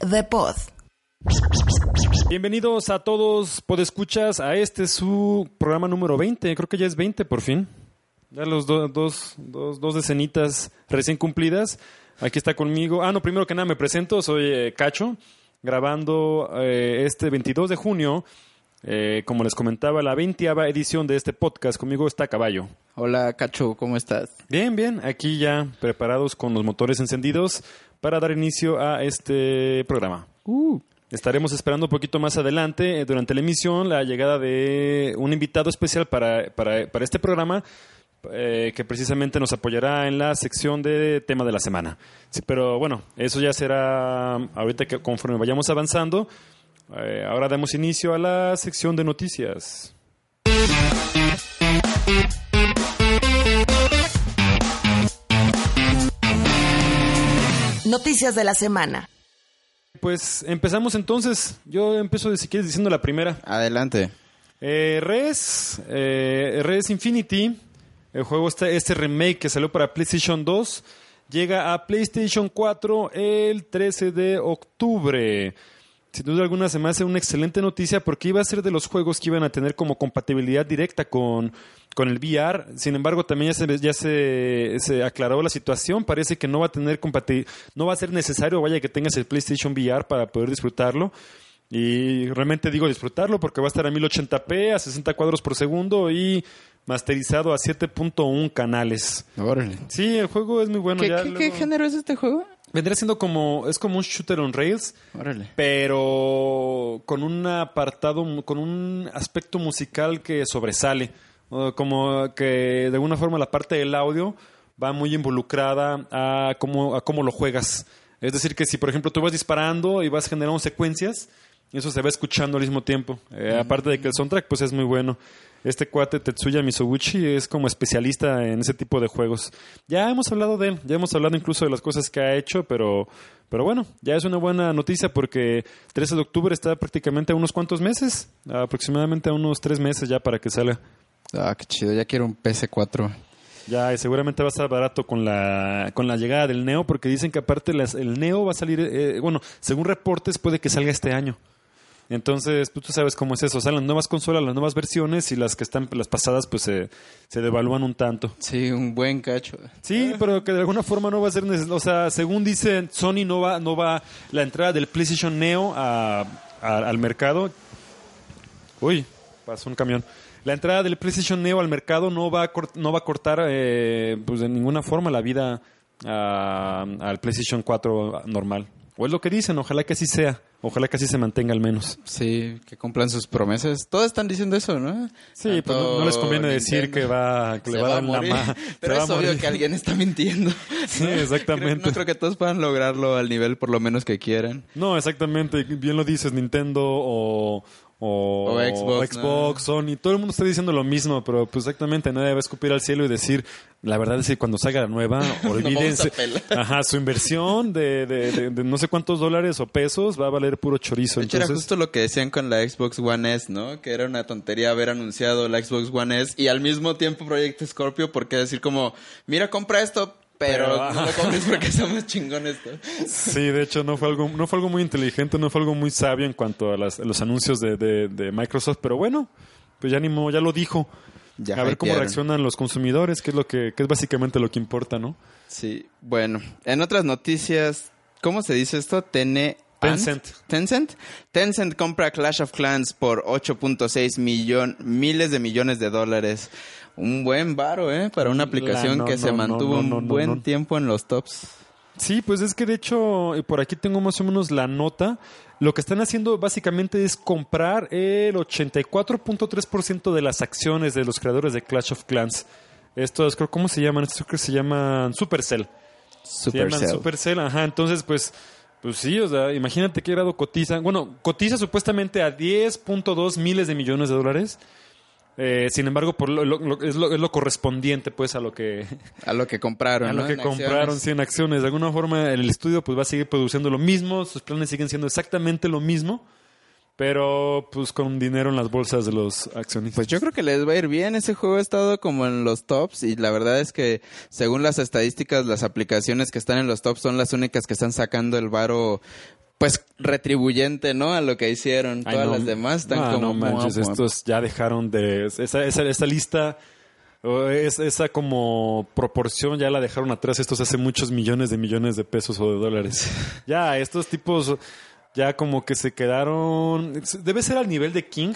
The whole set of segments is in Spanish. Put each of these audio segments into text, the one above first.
De Pod. Bienvenidos a todos, podescuchas, a este su programa número 20. Creo que ya es 20 por fin. Ya los do- dos, dos, dos decenitas recién cumplidas. Aquí está conmigo. Ah, no, primero que nada me presento. Soy eh, Cacho, grabando eh, este 22 de junio. eh, como les comentaba, la 20 edición de este podcast. Conmigo está Caballo. Hola, Cacho, ¿cómo estás? Bien, bien, aquí ya preparados con los motores encendidos para dar inicio a este programa. Estaremos esperando un poquito más adelante, eh, durante la emisión, la llegada de un invitado especial para, para, para este programa, eh, que precisamente nos apoyará en la sección de tema de la semana. Sí, pero bueno, eso ya será ahorita que conforme vayamos avanzando. Eh, ahora damos inicio a la sección de noticias. Noticias de la semana. Pues empezamos entonces. Yo empiezo, si quieres, diciendo la primera. Adelante. Eh, Res, eh, Res Infinity, el juego este, este remake que salió para PlayStation 2, llega a PlayStation 4 el 13 de octubre. Sin duda alguna se me hace una excelente noticia porque iba a ser de los juegos que iban a tener como compatibilidad directa con, con el VR. Sin embargo, también ya se, ya se, se aclaró la situación. Parece que no va a tener no va a ser necesario, vaya que tengas el PlayStation VR para poder disfrutarlo. Y realmente digo disfrutarlo porque va a estar a 1080p, a 60 cuadros por segundo y masterizado a 7.1 canales. Órale. Sí, el juego es muy bueno. ¿Qué, ya qué- luego- qué género es este juego? Vendría siendo como, es como un shooter on rails, Órale. pero con un apartado, mu- con un aspecto musical que sobresale. Como que de alguna forma la parte del audio va muy involucrada a cómo, a cómo lo juegas. Es decir, que si por ejemplo tú vas disparando y vas generando secuencias, eso se va escuchando al mismo tiempo. Eh, Aparte de que el soundtrack pues es muy bueno. Este cuate Tetsuya Misoguchi es como especialista en ese tipo de juegos. Ya hemos hablado de él, ya hemos hablado incluso de las cosas que ha hecho, pero, pero bueno, ya es una buena noticia porque 13 de octubre está prácticamente a unos cuantos meses, aproximadamente a unos tres meses ya para que salga. Ah, qué chido. Ya quiero un PC4. Ya, y seguramente va a estar barato con la, con la llegada del Neo, porque dicen que aparte las- el Neo va a salir, eh, bueno, según reportes puede que salga este año. Entonces, pues, tú sabes cómo es eso. Salen nuevas consolas, las nuevas versiones y las que están, las pasadas, pues se, se devalúan un tanto. Sí, un buen cacho. Sí, pero que de alguna forma no va a ser neces- O sea, según dicen, Sony no va, no va la entrada del PlayStation Neo a- a- al mercado. Uy, pasó un camión. La entrada del PlayStation Neo al mercado no va a, no va a cortar eh, pues de ninguna forma la vida a- al PlayStation 4 normal. O es lo que dicen, ojalá que así sea. Ojalá que así se mantenga al menos. Sí, que cumplan sus promesas. Todos están diciendo eso, ¿no? Sí, pues no, no les conviene decir Nintendo. que va que le va a dar la morir. ma- Pero es obvio morir. que alguien está mintiendo. Sí, exactamente. Creo- no creo que todos puedan lograrlo al nivel por lo menos que quieran. No, exactamente. Bien lo dices, Nintendo o, o, O Xbox, Xbox, Sony. Todo el mundo está diciendo lo mismo, pero pues exactamente nadie va a escupir al cielo y decir, la verdad es que cuando salga la nueva, olvídense. Ajá, su inversión de, de- de- de no sé cuántos dólares o pesos va a valer puro chorizo. De hecho, era Entonces, justo lo que decían con la Xbox One S, ¿no? Que era una tontería haber anunciado la Xbox One S y al mismo tiempo Project Scorpio, porque decir como, mira, compra esto, pero, Pero, no lo compres porque está más chingón esto. Sí, de hecho no fue algo, no fue algo muy inteligente, no fue algo muy sabio en cuanto a, las- a los anuncios de, de- de Microsoft, pero bueno, pues ya ni modo, ya lo dijo. Ya a ver cómo reaccionan los consumidores, que es lo que, que es básicamente lo que importa, ¿no? Sí, bueno. En otras noticias, ¿cómo se dice esto? Tene... Tencent. Tencent. Tencent compra Clash of Clans por 8.6 millón, miles de millones de dólares. Un buen varo, ¿eh? Para una aplicación no, que no, se mantuvo no, un buen tiempo en los tops. Sí, pues es que de hecho, eh, por aquí tengo más o menos la nota. Lo que están haciendo básicamente es comprar el 84.3% de las acciones de los creadores de Clash of Clans. Estos, creo, ¿cómo se llaman? Estos creo que se llaman Supercell. Se llaman Supercell. Supercell, ajá. Entonces, pues, pues sí, o sea, imagínate qué grado cotiza. Bueno, cotiza supuestamente a 10.2 miles de millones de dólares. Eh, sin embargo, por lo- lo- lo- es, lo, es lo correspondiente, pues, a lo que, A lo que compraron, a lo ¿no? que En compraron acciones. 100 acciones. De alguna forma, el estudio pues va a seguir produciendo lo mismo, sus planes siguen siendo exactamente lo mismo, pero pues con dinero en las bolsas de los accionistas. Pues yo creo que les va a ir bien. Ese juego ha estado como en los tops y la verdad es que según las estadísticas, las aplicaciones que están en los tops son las únicas que están sacando el varo pues retribuyente, ¿no? A lo que hicieron. Ay, Todas no. las demás están Ah, como... no manches, muap. estos ya dejaron de... Esa, esa, esa lista, es- esa como proporción ya la dejaron atrás estos hace muchos millones de millones de pesos o de dólares. ya, estos tipos ya como que se quedaron... Debe ser al nivel de King.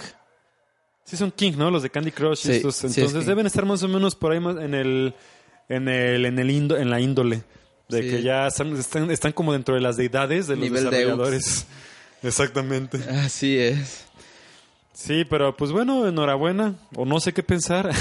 Sí son King, ¿no? Los de Candy Crush. Sí, estos. sí es Entonces deben estar más o menos por ahí más en el... En el, en el indo- en la índole. De Sí. que ya están, están, están como dentro de las deidades de los Nivel desarrolladores. Exactamente. Así es. Sí, pero pues bueno, enhorabuena. O no sé qué pensar.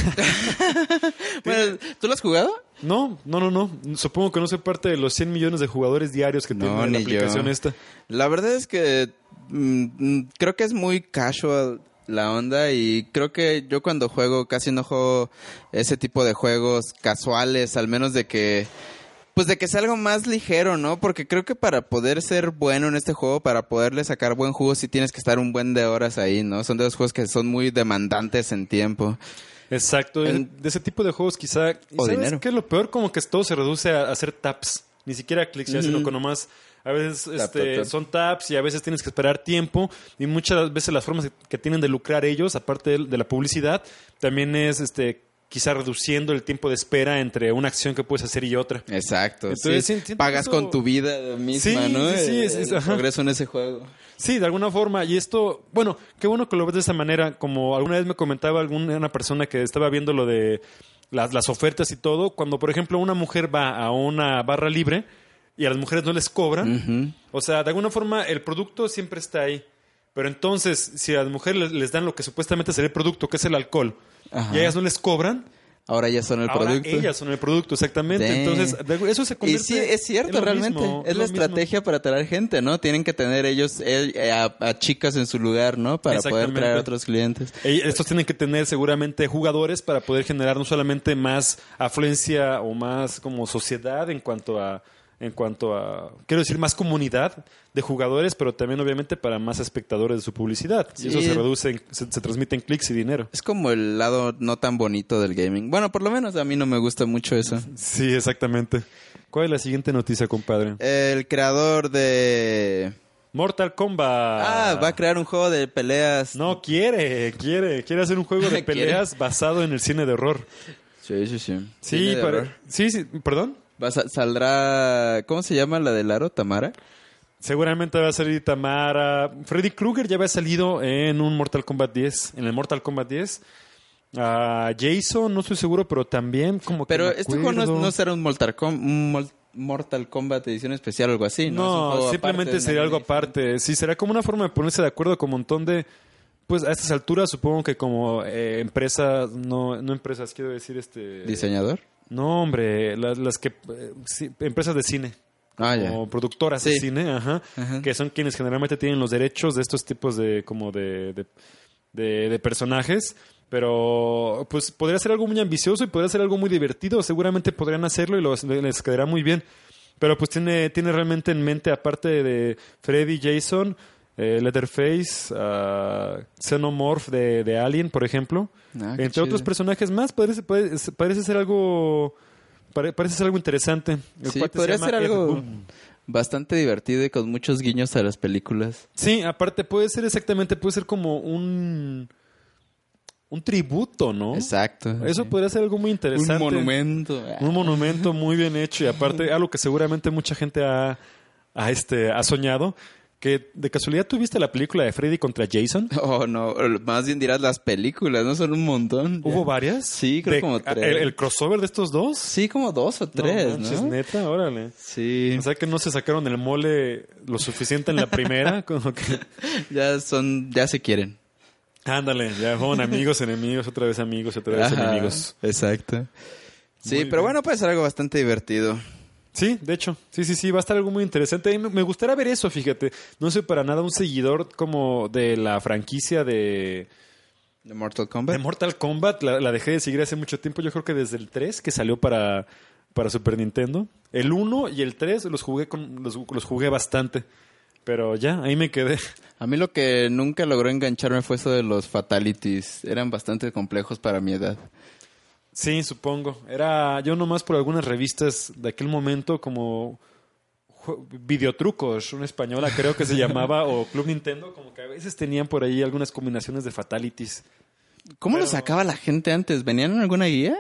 Bueno, ¿tú lo has jugado? no, no, no, no. Supongo que no soy parte de los 100 millones de jugadores diarios que No, tiene la aplicación yo. esta. La verdad es que mm, mm, creo que es muy casual la onda y creo que yo cuando juego casi no juego ese tipo de juegos casuales, al menos de que pues de que sea algo más ligero, ¿no? Porque creo que para poder ser bueno en este juego, para poderle sacar buen jugo, sí tienes que estar un buen de horas ahí, ¿no? Son de los juegos que son muy demandantes en tiempo. Exacto. En- de ese tipo de juegos quizá... ¿y O ¿Sabes dinero. qué es lo peor? Como que todo se reduce a hacer taps. Ni siquiera clics, ya, sino con nomás... A veces este, tap, tap. son taps y a veces tienes que esperar tiempo y muchas veces las formas que tienen de lucrar ellos, aparte de la publicidad, también es este quizá reduciendo el tiempo de espera entre una acción que puedes hacer y otra. Exacto. Entonces, sí. siento Pagas con tu vida misma, Sí, ¿no? sí, sí, El- es- es- el ajá. progreso en ese juego. Sí, de alguna forma. Y esto, bueno, qué bueno que lo ves de esa manera. Como alguna vez me comentaba alguna una persona que estaba viendo lo de las, las ofertas y todo. Cuando, por ejemplo, una mujer va a una barra libre y a las mujeres no les cobran. O sea, de alguna forma el producto siempre está ahí. Pero entonces, si a las mujeres les, les dan lo que supuestamente sería el producto, que es el alcohol, Ajá. y a ellas no les cobran, Ahora ya son el ahora producto. ellas son el producto, exactamente. Entonces, eso se Y convierte sí, es cierto, realmente. mismo, es la mismo. estrategia para atraer gente, ¿no? Tienen que tener ellos eh, a, a chicas en su lugar, ¿no? Para poder traer a otros clientes. Estos tienen que tener seguramente jugadores para poder generar no solamente más afluencia o más como sociedad en cuanto a en cuanto a quiero decir más comunidad de jugadores, pero también obviamente para más espectadores de su publicidad. Y eso se reduce, en- se, se transmite en clics y dinero. Es como el lado no tan bonito del gaming. Bueno, por lo menos a mí no me gusta mucho eso. Sí, exactamente. ¿Cuál es la siguiente noticia, compadre? El creador de... Mortal Kombat. Ah, va a crear un juego de peleas. No quiere, quiere, quiere hacer un juego de peleas basado en el cine de horror. Sí, sí, sí. Sí, para- sí, sí, perdón. Va a sa- saldrá... ¿Cómo se llama la del aro? ¿Tamara? Seguramente va a salir Tamara. Freddy Krueger ya había salido en un Mortal Kombat 10, en el Mortal Kombat 10. Ah, Jason, no estoy seguro, pero también como que Pero este juego no, será un Mortal, Com- un Mortal Kombat edición especial o algo así, ¿no? No, simplemente aparte, sería algo edición. aparte. Sí, será como una forma de ponerse de acuerdo con un montón de... Pues a estas alturas supongo que como eh, empresas, no, no empresas, quiero decir este... ¿Diseñador? No, hombre, las, las que... eh, sí, empresas de cine. Ah, ya. como productoras de cine, ajá, Ajá. que son quienes generalmente tienen los derechos de estos tipos de como de, de, de- de personajes. Pero pues podría ser algo muy ambicioso y podría ser algo muy divertido. Seguramente podrían hacerlo y los- les quedará muy bien. Pero pues tiene, tiene realmente en mente, aparte de Freddy, Jason, eh, Leatherface, ah, Xenomorph de, de Alien, por ejemplo. Ah, Entre chido. otros personajes más, parece, parece, parece ser algo... pare- Parece ser algo interesante. El Sí, se podría ser algo bastante divertido y con muchos guiños a las películas. Sí, aparte puede ser exactamente, puede ser como un un tributo, ¿no? Exacto. Eso podría ser algo muy interesante. Un monumento. Un monumento muy bien hecho y aparte algo que seguramente mucha gente ha, ha, este, ha soñado. Que de casualidad tuviste la película de Freddy contra Jason. Oh, no. Más bien dirás las películas, ¿no? Son un montón. ¿Hubo varias? Sí, creo De- como tres. El, el crossover de estos dos. Sí, como dos o tres, no, ¿no? neta, órale. Sí. O sea que no se sacaron el mole lo suficiente en la primera, como que Ya son, ya se quieren. ándale, ya fueron amigos, enemigos, otra vez amigos, otra vez Ajá, enemigos. Exacto. Sí, pero bueno, puede ser algo bastante divertido. Sí, de hecho, sí, sí, sí, va a estar algo muy interesante. Me- gustaría ver eso, fíjate. No soy para nada un seguidor como de la franquicia de, ¿De Mortal de Kombat? Mortal Kombat. La, la dejé de seguir hace mucho tiempo. Yo creo que desde el 3 que salió para, para Super Nintendo. El 1 y el 3 los jugué, con, los, los jugué bastante. Pero ya, ahí me quedé. A mí lo que nunca logró engancharme fue eso de los fatalities. Eran bastante complejos para mi edad. Sí, supongo. Era yo nomás por algunas revistas de aquel momento como videotrucos, una española creo que se llamaba, o Club Nintendo, como que a veces tenían por ahí algunas combinaciones de fatalities. ¿Cómo lo sacaba la gente antes? ¿Venían en alguna guía?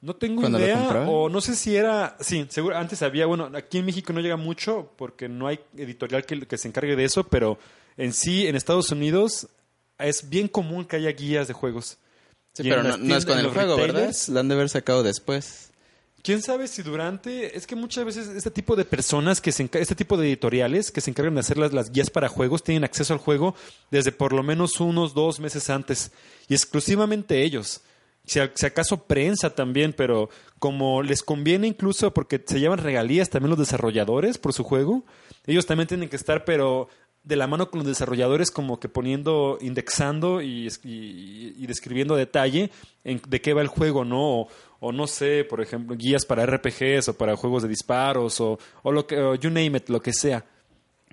No tengo ¿Cuando lo idea, o no sé si era, sí, seguro, antes había, bueno, aquí en México no llega mucho porque no hay editorial que, que se encargue de eso, pero en sí, en Estados Unidos es bien común que haya guías de juegos. Sí, pero no, es con el juego, ¿verdad? La han de haber sacado después. ¿Quién sabe si durante... Es que muchas veces este tipo de personas, que se este tipo de editoriales que se encargan de hacer las, las guías para juegos, tienen acceso al juego desde por lo menos unos dos meses antes. Y exclusivamente ellos. Si, si acaso prensa también, pero como les conviene incluso porque se llevan regalías también los desarrolladores por su juego, ellos también tienen que estar, pero de la mano con los desarrolladores como que poniendo, indexando y, y- y describiendo a detalle en de qué va el juego, ¿no? O, o no sé, por ejemplo, guías para RPGs o para juegos de disparos o, o lo que, o you name it, lo que sea.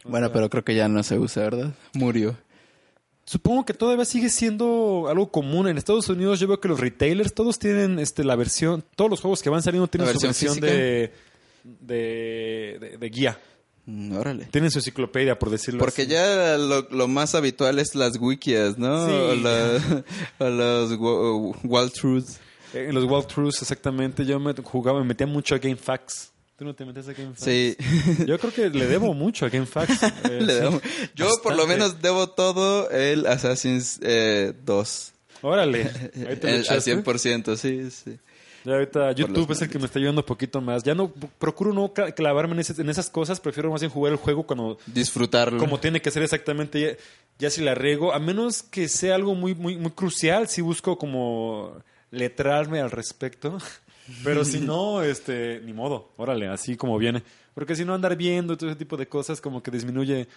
Bueno, pero creo que ya no se usa, ¿verdad? Murió. Supongo que todavía sigue siendo algo común. En Estados Unidos yo veo que los retailers todos tienen este, la versión, todos los juegos que van saliendo tienen ¿La su versión versión de, de, de- de guía. Mm, órale. Tienen su enciclopedia, por decirlo Porque así. ya lo, lo más habitual es las wikis, ¿no? Sí. O, la- o los wa- walkthroughs. Eh, En los walkthroughs, exactamente. Yo me jugaba, me metía mucho a GameFAQs. ¿Tú no te metes a GameFAQs? Sí. Yo creo que le debo mucho a GameFAQs. eh, Le sí. damos- Yo por lo menos debo todo el Assassin's eh, 2. Órale. Ahí te El- al echaste. 100%, sí, sí. Ya ahorita YouTube es el que me está ayudando un poquito más. Ya no procuro no clavarme en, ese- en esas cosas, prefiero más bien jugar el juego cuando Disfrutarlo. como tiene que ser exactamente ya, ya si la riego, a menos que sea algo muy muy muy crucial, si busco como letrarme al respecto. Pero si no, este, ni modo, órale, así como viene. Porque si no andar viendo todo ese tipo de cosas como que disminuye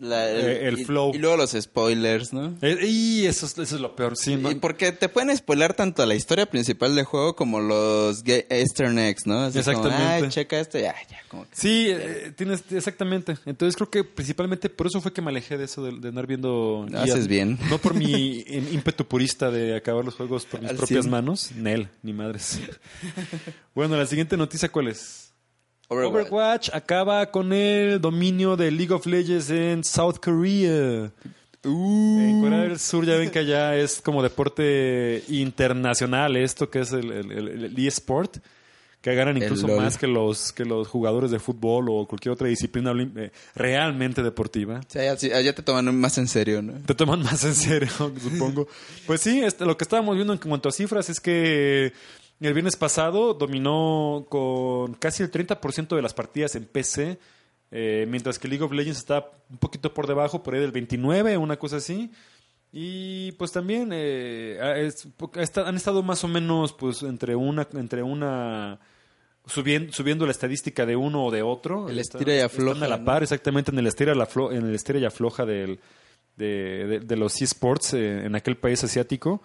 La- Eh, el y- flow. Y luego los spoilers, ¿no? Eh, y eso, es- eso es lo peor, sí, ¿no? Y porque te pueden spoiler tanto la historia principal del juego como los ge- Easter eggs, ¿no? Así como, Exactamente. Ay, checa esto, ya, ya, como que- Sí, eh, tienes exactamente. Entonces creo que principalmente por eso fue que me alejé de eso de, de andar viendo. Haces bien. No por mi ímpetu purista de acabar los juegos por mis Al propias manos. Nel, ni madres. bueno, la siguiente noticia cuál es. Overwatch. Overwatch acaba con el dominio de League of Legends en South Korea. Uh. En Corea del Sur ya ven que allá es como deporte internacional esto que es el, el, el- el eSport, que ganan incluso más que los, que los jugadores de fútbol o cualquier otra disciplina eh, realmente deportiva. Sí, allá te toman más en serio, ¿no? Te toman más en serio, supongo. Pues sí, este, lo que estábamos viendo en cuanto a cifras es que el viernes pasado dominó con casi el 30% de las partidas en PC, eh, mientras que League of Legends está un poquito por debajo, por ahí del 29, una cosa así. Y pues también eh, es- han estado más o menos pues entre una entre una subiendo, subiendo la estadística de uno o de otro. El Están- estira y están afloja, a la ¿no? par exactamente en el estira la aflo- en el estira y afloja del de, de- de los esports eh, en aquel país asiático.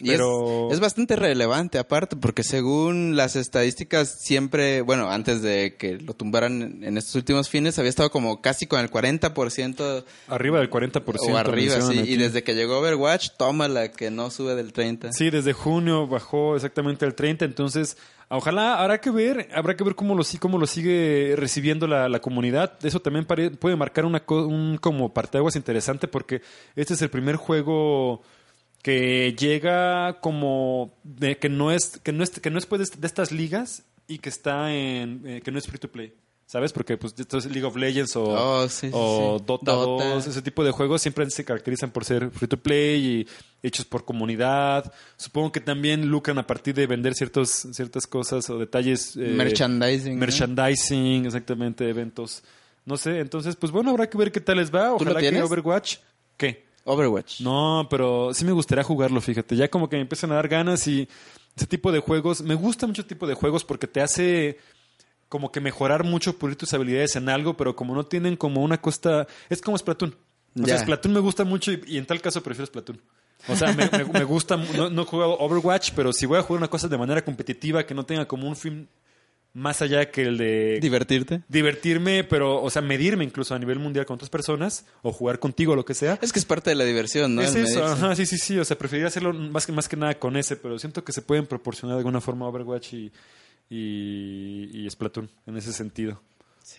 Y Pero es, es bastante relevante aparte, porque según las estadísticas siempre, bueno, antes de que lo tumbaran en- estos últimos fines, había estado como casi con el 40% arriba del 40%. o arriba, mencionan sí. aquí. Y desde que llegó Overwatch, tómala, que no sube del 30%. Sí, desde junio bajó exactamente al 30, entonces ojalá habrá que ver, habrá que ver cómo lo, cómo lo sigue recibiendo la, la comunidad. Eso también pare- puede marcar una un como parteaguas interesante porque este es el primer juego que llega como de, que no es que no es que no es pues, de, estas ligas y que está en eh, que no es free to play. ¿Sabes? Porque pues League of Legends o, Oh, sí, sí, o sí. Dota, Dota. 2, ese tipo de juegos siempre se caracterizan por ser free to play y hechos por comunidad. Supongo que también lucran a partir de vender ciertos, ciertas cosas o detalles. eh, Merchandising. ¿no? Merchandising, exactamente, eventos. No sé, entonces, pues bueno, habrá que ver qué tal les va. ¿Tú lo Ojalá que tienes? Overwatch. ¿Qué? Overwatch. No, pero sí me gustaría jugarlo, fíjate. Ya como que me empiezan a dar ganas y ese tipo de juegos. Me gusta mucho ese tipo de juegos porque te hace como que mejorar mucho, pulir tus habilidades en algo, pero como no tienen como una costa. Es como Splatoon. O sea. Splatoon me gusta mucho y, y en tal caso prefiero Splatoon. O sea, me, me- me gusta. No, no he jugado Overwatch, pero si voy a jugar una cosa de manera competitiva que no tenga como un fin más allá que el de Divertirte. divertirme, pero, o sea, medirme incluso a nivel mundial con otras personas o jugar contigo o lo que sea. Es que es parte de la diversión, ¿no? Es El eso, medirse. ajá, sí, sí, sí. O sea, preferiría hacerlo más que, más que nada con ese, pero siento que se pueden proporcionar de alguna forma Overwatch y, y, y Splatoon en ese sentido.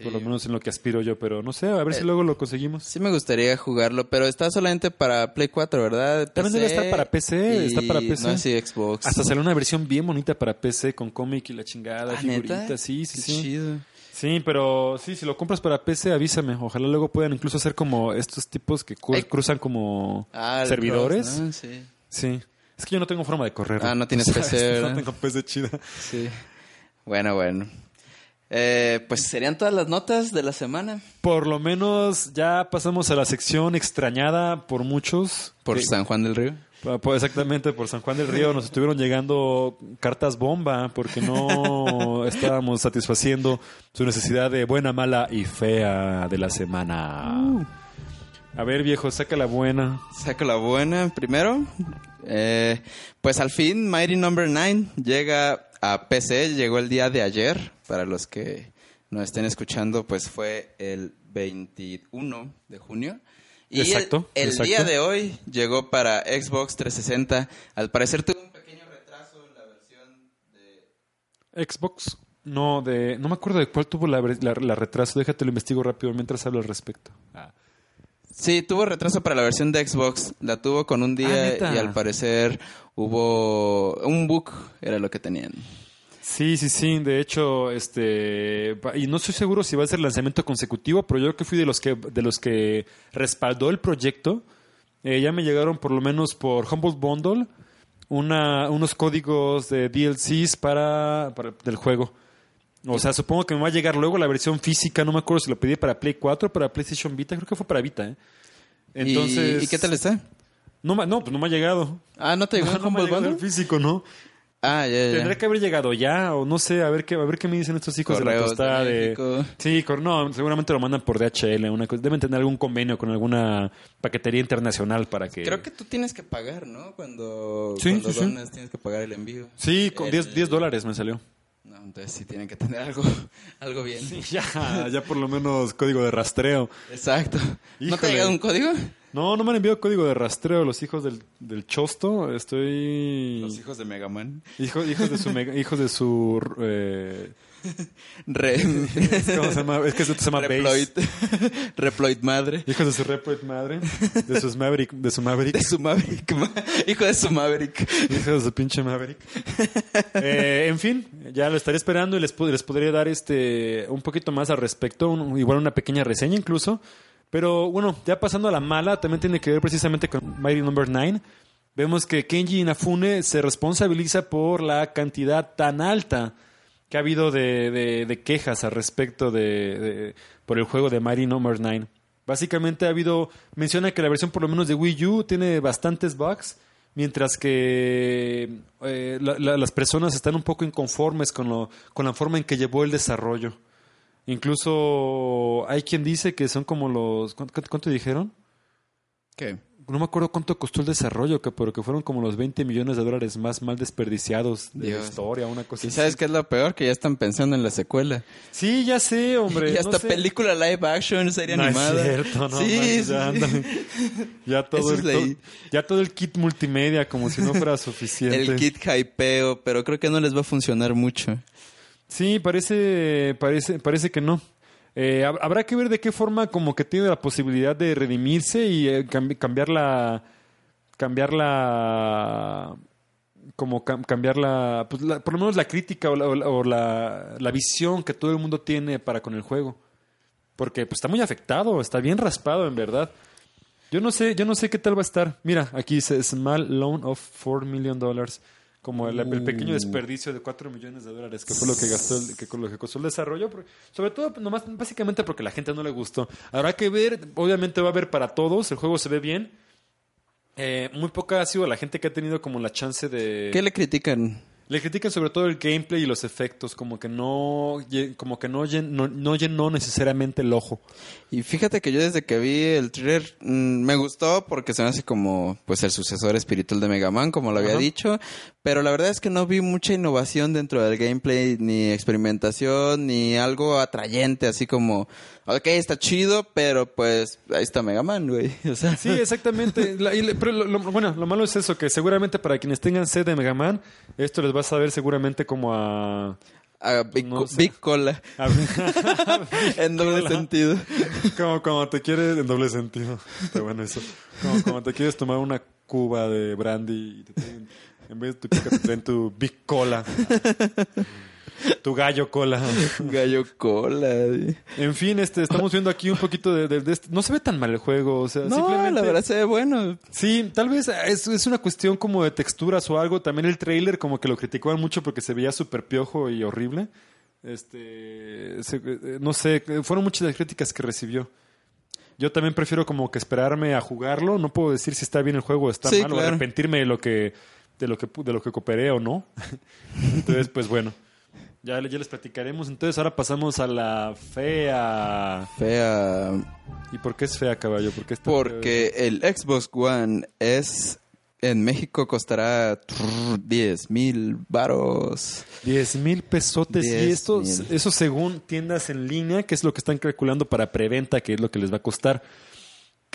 Por lo menos en lo que aspiro yo, pero no sé, a ver si Eh, luego lo conseguimos. Sí me gustaría jugarlo, pero está solamente para Play 4, ¿verdad? También debe estar para PC, y está para PC. No sé si Xbox. Hasta salió una versión bien bonita para PC con cómic y la chingada, Ah, ¿neta? figuritas, sí, sí, Qué sí. chido. Sí, pero sí, si lo compras para PC, avísame. Ojalá luego puedan incluso hacer como estos tipos que cruzan como Ah, servidores. cross, ¿no? Sí. Sí. Es que yo no tengo forma de correr. Ah, no tienes PC, No tengo PC chida. Sí. Bueno, bueno. Eh, pues serían todas las notas de la semana. Por lo menos ya pasamos a la sección extrañada por muchos. Por Que- San Juan del Río. Pa- Pues exactamente, por San Juan del Río nos estuvieron llegando cartas bomba porque no estábamos satisfaciendo su necesidad de buena, mala y fea de la semana. A ver, viejo, saca la buena. Saco la buena primero. Eh, pues al fin, Mighty Number 9 llega a PC. Llegó el día de ayer. Para los que nos estén escuchando, pues fue el 21 de junio. Y el- Exacto, el, exacto. día de hoy llegó para Xbox 360. Al parecer tuvo un pequeño retraso en la versión de... Xbox, no, de, no me acuerdo de cuál tuvo la, la- la retraso. Déjate lo investigo rápido mientras hablo al respecto. Ah. Sí, tuvo retraso para la versión de Xbox. La tuvo con un Ah, día ¿neta? y al parecer hubo un bug, era lo que tenían. Sí, sí, sí. De hecho, este y no estoy seguro si va a ser lanzamiento consecutivo, pero yo creo que fui de los que de los que respaldó el proyecto. Eh, ya me llegaron por lo menos por Humble Bundle una, unos códigos de DLCs para, para del juego. O sea, supongo que me va a llegar luego la versión física. No me acuerdo si lo pedí para Play 4 o para PlayStation Vita. Creo que fue para Vita. ¿eh? ¿Y- Entonces, ¿Y, qué tal está? No, no, pues no me ha llegado. Ah, ¿no te llegó No, me ha llegado el físico, ¿no? Ah, ya, ya. Tendría que haber llegado ya, o no sé, a ver qué, a ver qué me dicen estos hijos de la tostada de. Sí, cor- no, seguramente lo mandan por DHL, una cosa. Deben tener algún convenio con alguna paquetería internacional para que. Creo que tú tienes que pagar, ¿no? Cuando, Sí, cuando sí, sí. donas tienes que pagar el envío. Sí, con El- 10, 10 dólares me salió. No, entonces sí tienen que tener algo, algo bien. Ya, ya por lo menos código de rastreo. Exacto. ¿No te ha llegado un código? No, no me han enviado código de rastreo los hijos del, del chosto. Estoy. Los hijos de Mega Man. Hijo- hijos de su. mega- hijos de su. eh, Re... ¿Cómo se llama? Es que se llama Reploid. Reploid madre. Hijos de su Reploid madre. De sus Maverick. De su Maverick. De su Maverick. ma- Hijo de su Maverick. Hijos de pinche Maverick. Eh, en fin, ya lo estaré esperando y les, les podría dar este un poquito más al respecto, un- igual una pequeña reseña incluso. Pero bueno, ya pasando a la mala, también tiene que ver precisamente con Mighty Number 9. Vemos que Kenji Inafune se responsabiliza por la cantidad tan alta que ha habido de, de- quejas al respecto de, por el juego de Mighty Number 9. Básicamente ha habido, menciona que la versión por lo menos de Wii U tiene bastantes bugs, mientras que eh, la- la- las personas están un poco inconformes con, lo, con la forma en que llevó el desarrollo. Incluso hay quien dice que son como los... ¿Cuánto, cuánto dijeron? ¿Qué? No me acuerdo cuánto costó el desarrollo, que, pero que fueron como los 20 millones de dólares más mal desperdiciados de la historia, una cosa ¿Y así. sabes qué es lo peor? Que ya están pensando en la secuela. Sí, ya sé, hombre. y no hasta sé. película live action, serie No animada. es cierto, no sí, ya, todo, el, ya todo el kit multimedia, como si no fuera suficiente. El kit hypeo, pero creo que no les va a funcionar mucho. Sí, parece, parece, parece que no. Eh, hab- habrá que ver de qué forma como que tiene la posibilidad de redimirse y eh, cambi- cambiar la cambiar la como cam- cambiar la, pues, por lo menos la crítica o, la, o la- o la- la visión que todo el mundo tiene para con el juego. Porque pues está muy afectado está bien raspado en verdad. Yo no sé yo no sé qué tal va a estar. Mira aquí dice small loan of 4 million dollars como el, el pequeño desperdicio de 4 millones de dólares que fue lo que gastó el, que, lo que costó el desarrollo sobre todo nomás básicamente porque la gente no le gustó habrá que ver obviamente va a haber para todos el juego se ve bien eh, muy poca ha sido la gente que ha tenido como la chance de ¿Qué le critican? le critican sobre todo el gameplay y los efectos, como que no, como que no, llen- no, no llenó necesariamente el ojo. Y fíjate que yo desde que vi el trailer mm, me gustó porque se me hace como pues el sucesor espiritual de Mega Man, como lo había Ajá. dicho, pero la verdad es que no vi mucha innovación dentro del gameplay, ni experimentación, ni algo atrayente, así como, ok, está chido, pero pues ahí está Mega Man, güey. O sea, Sí, exactamente. La- y le- pero lo, lo- bueno, lo malo es eso, que seguramente para quienes tengan sed de Mega Man, esto les va a saber seguramente como a... Ah, Big, No co- sé. Big Cola. A en doble Cola. sentido. como cuando te quieres, en doble sentido. Está bueno eso. Como cuando te quieres tomar una cuba de brandy y te en vez de tu coca te traen tu Big Cola. Tu gallo cola. Gallo Cola. güey. En fin, este, estamos viendo aquí un poquito de, de- de este- No se ve tan mal el juego, o sea, No, simplemente... la verdad se ve bueno. Sí, tal vez es, es una cuestión como de texturas o algo. También el trailer como que lo criticaban mucho porque se veía súper piojo y horrible. Este, se- eh, no sé, fueron muchas las críticas que recibió. Yo también prefiero como que esperarme a jugarlo. No puedo decir si está bien el juego o está Sí, mal o arrepentirme de lo que de lo que pu- de lo que cooperé o no. Entonces, pues bueno, ya, ya les platicaremos. Entonces ahora pasamos a la fea. Fea. ¿Y por qué es fea, caballo? ¿Por qué está fea? Porque el Xbox One es. En México costará 10 mil varos. 10 mil pesotes. y 10 esto, mil. eso según tiendas en línea, que es lo que están calculando para preventa, que es lo que les va a costar.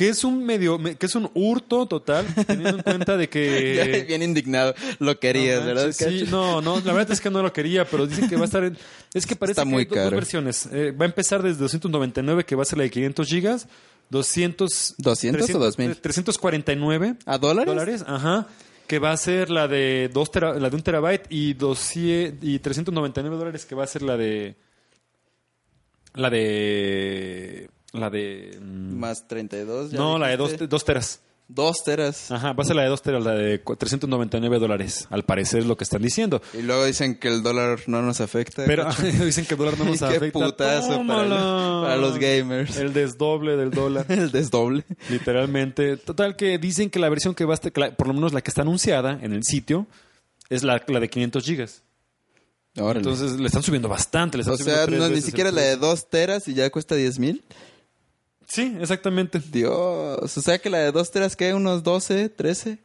Que es un medio, me- que es un hurto total, teniendo en cuenta de que. bien indignado. Lo querías, No ¿verdad? Sí, no, no, la verdad es que no lo quería, pero dicen que va a estar en... Es que parece Está que muy hay dos, dos caro. versiones. Eh, va a empezar desde 299, que va a ser la de 500 gigas, 200... 200 o 2000? 349 ¿A dólares? dólares, ajá, que va a ser la de dos tera- la de un terabyte y 200 y 399 dólares que va a ser la de la de la de mm, Más 32. ya no la de dos, dijiste. dos teras Dos teras. ajá va a ser la de dos teras la de cu- 399 dólares al parecer es lo que están diciendo Y luego dicen que el dólar no nos afecta. pero dicen que el dólar no nos Qué afecta putazo para, los- para los gamers. el desdoble del dólar El desdoble. Literalmente. Total que dicen que la versión que va a estar, por lo menos la que está anunciada en el sitio, es la, la de 500 gigas. Órale. Entonces le están subiendo bastante. Le están o sea, no, ni siquiera la de precio. dos teras y ya cuesta 10 mil. Sí, exactamente. Dios. O sea que la de dos teras, ¿qué? ¿Unos 12, 13,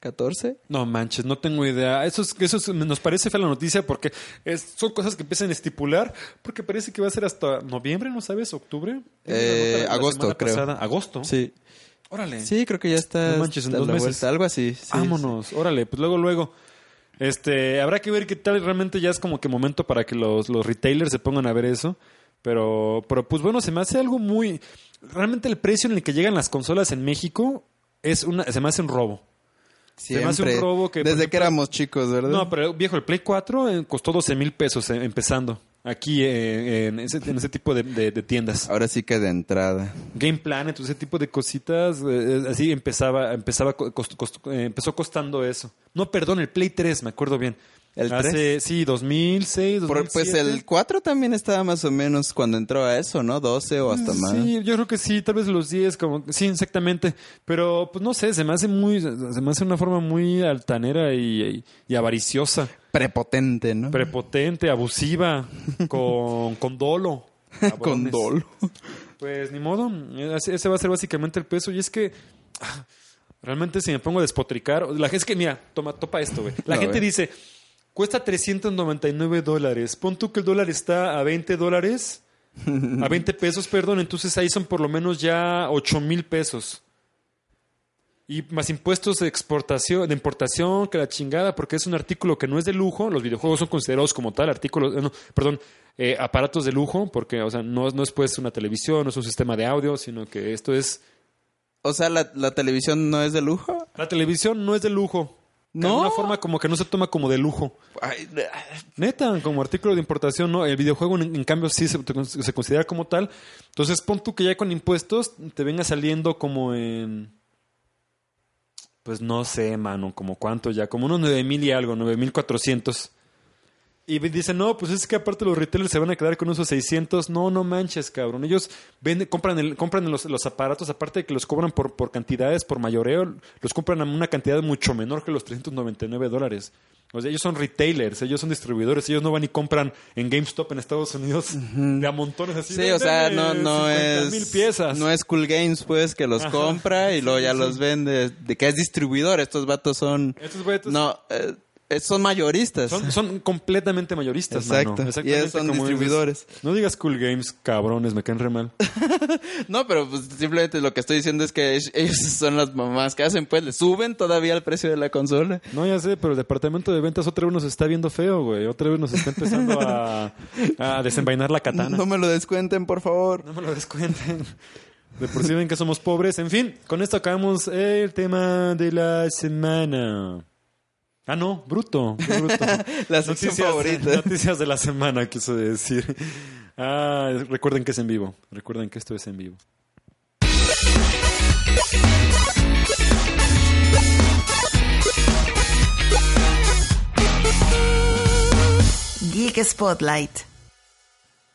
14? No manches, no tengo idea. Eso, es, eso es- nos parece fea la noticia porque es- son cosas que empiezan a estipular porque parece que va a ser hasta noviembre, ¿no sabes? ¿Octubre? Eh, agosto, creo. pasada. ¿Agosto? Sí. Órale. Sí, creo que ya está. No manches, en dos meses. vuelta, Algo así. sí, Vámonos, órale, pues luego, luego. Este, habrá que ver qué tal, realmente ya es como que momento para que los, los retailers se pongan a ver eso. Pero, pero pues bueno, se me hace algo muy... Realmente el precio en el que llegan las consolas en México es una, se me hace un robo. sí. Se me hace un Siempre. robo que, Desde ejemplo- que éramos chicos, ¿verdad? No, pero viejo, el Play 4 eh, costó 12 mil pesos eh, empezando aquí eh, en, ese, en ese tipo de, de- de tiendas. Ahora sí que de entrada. Game Planet, ese tipo de cositas, eh, así empezaba, empezaba co- cost- cost- empezó costando eso. No, perdón, el Play 3, me acuerdo bien. ¿El Hace, Sí, 2006, Por- 2007. pues el 4 también estaba más o menos cuando entró a eso, ¿no? 12 o hasta más. Sí, yo creo que sí, tal vez los 10, como, sí, exactamente. Pero, pues no sé, se me hace muy, se me hace una forma muy altanera y, y- y avariciosa, Prepotente, ¿no? prepotente, abusiva, con, con dolo. Con dolo. Pues ni modo, ese va a ser básicamente el peso. Y es que ah, realmente si me pongo a despotricar, la gente es que, mira, toma, topa esto, güey. La gente dice, cuesta 399 dólares. Pon tú que el dólar está a 20 dólares, a 20 pesos, perdón, entonces ahí son por lo menos ya 8 mil pesos. Y más impuestos de exportación, de importación, que la chingada, porque es un artículo que no es de lujo. Los videojuegos son considerados como tal, artículos, eh, no, perdón, eh, aparatos de lujo, porque, o sea, no, no es pues una televisión, no es un sistema de audio, sino que esto es. O sea, ¿la, la televisión no es de lujo? La televisión no es de lujo. De ¿No? alguna forma como que no se toma como de lujo. Ay, Neta, como artículo de importación, no. El videojuego, en, en cambio, sí se, se considera como tal. Entonces, pon tú que ya con impuestos te venga saliendo como en. Pues no sé, mano, como cuánto ya, como unos nueve mil y algo, nueve mil cuatrocientos. Y dicen, no, pues es que aparte los retailers se van a quedar con esos 600. No, no manches, cabrón. Ellos venden, compran, el, compran los, los aparatos, aparte de que los cobran por, por cantidades, por mayoreo, los compran a una cantidad mucho menor que los 399 dólares. O sea, ellos son retailers, ellos son distribuidores, ellos no van y compran en GameStop en Estados Unidos de a montones así. Sí, o sea, no, "Véndeme no 50 es. mil piezas. No es Cool Games, pues, que los Ajá. compra y luego ya Sí, los vende. De que es distribuidor. Estos vatos son. Estos güeyes- No, eh, son mayoristas. Son, son completamente mayoristas, Exacto. mano. Y ellos son como dices. distribuidores. No digas Cool Games, cabrones, me caen re mal. No, pero pues simplemente lo que estoy diciendo es que ellos son las mamás que hacen, pues le suben todavía el precio de la consola. No, ya sé, pero el departamento de ventas otra vez nos está viendo feo, güey. Otra vez nos está empezando a, a desenvainar la katana. No me lo descuenten, por favor. No me lo descuenten. De por sí ven que somos pobres. En fin, con esto acabamos el tema de la semana. Ah, no, bruto. bruto. La sección favorita. Noticias de la semana, quiso decir. Ah, recuerden que es en vivo. Recuerden que esto es en vivo. Geek Spotlight.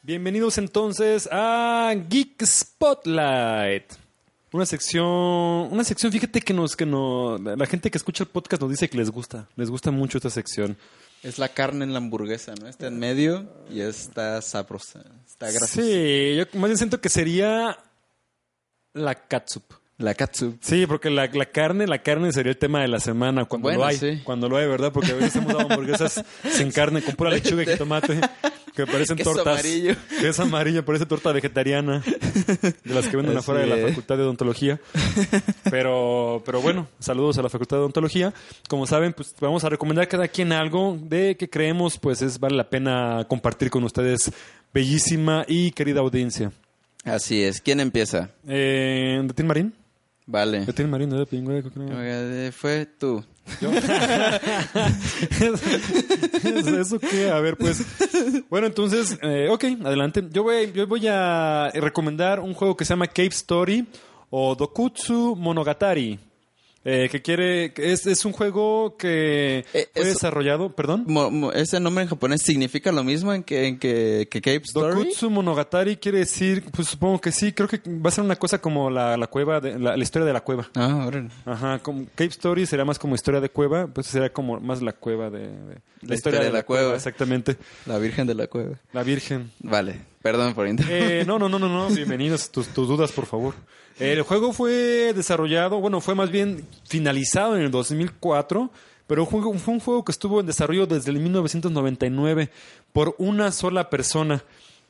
Bienvenidos entonces a Geek Spotlight. Una sección, una sección, fíjate que nos, que no, la gente que escucha el podcast nos dice que les gusta, les gusta mucho esta sección. Es la carne en la hamburguesa, ¿no? Está en medio y está sabrosa. Está grasosa. Sí, yo más bien siento que sería la catsup. La katsu. Sí, porque la, la carne, la carne sería el tema de la semana cuando Bueno, lo hay, sí. cuando lo hay, ¿verdad? Porque a veces hemos dado hamburguesas sin carne, con pura lechuga y tomate, que parecen Queso tortas. amarillo. Que es amarillo, parece torta vegetariana, de las que venden Así afuera de la. Facultad de Odontología. Pero, pero bueno, saludos a la Facultad de Odontología. Como saben, pues vamos a recomendar cada quien algo de que creemos, pues es vale la pena compartir con ustedes, bellísima y querida audiencia. Así es. ¿ Quién empieza? Eh, ¿De Tin Marín? Vale. ¿De Tin Marín? ¿De Pingüe? Fue tú. ¿Yo? ¿Eso- ¿Eso qué? A ver, pues. Bueno, entonces, eh, ok, adelante. Yo voy, yo voy a recomendar un juego que se llama Cave Story o Dokutsu Monogatari. Eh, que quiere. Es, es un juego que Eh, fue eso- desarrollado. ¿Perdón? Mo- mo- ¿Ese nombre en japonés significa lo mismo en que, en que, que Cape Story? Dokutsu Monogatari quiere decir, pues supongo que sí, creo que va a ser una cosa como la, la cueva, de, la, la historia de la cueva. Ah, órale. Ajá, como Cave Story será más como historia de cueva, pues será como más la cueva de... de- La historia de la cueva. Exactamente. La Virgen de la Cueva. La Virgen. Vale. Perdón por interrumpir. Eh, no, no, no, no, no. Bienvenidos tus, tus dudas, por favor. El juego fue desarrollado, bueno, fue más bien finalizado en el 2004, pero fue un juego que estuvo en desarrollo desde el 1999 por una sola persona.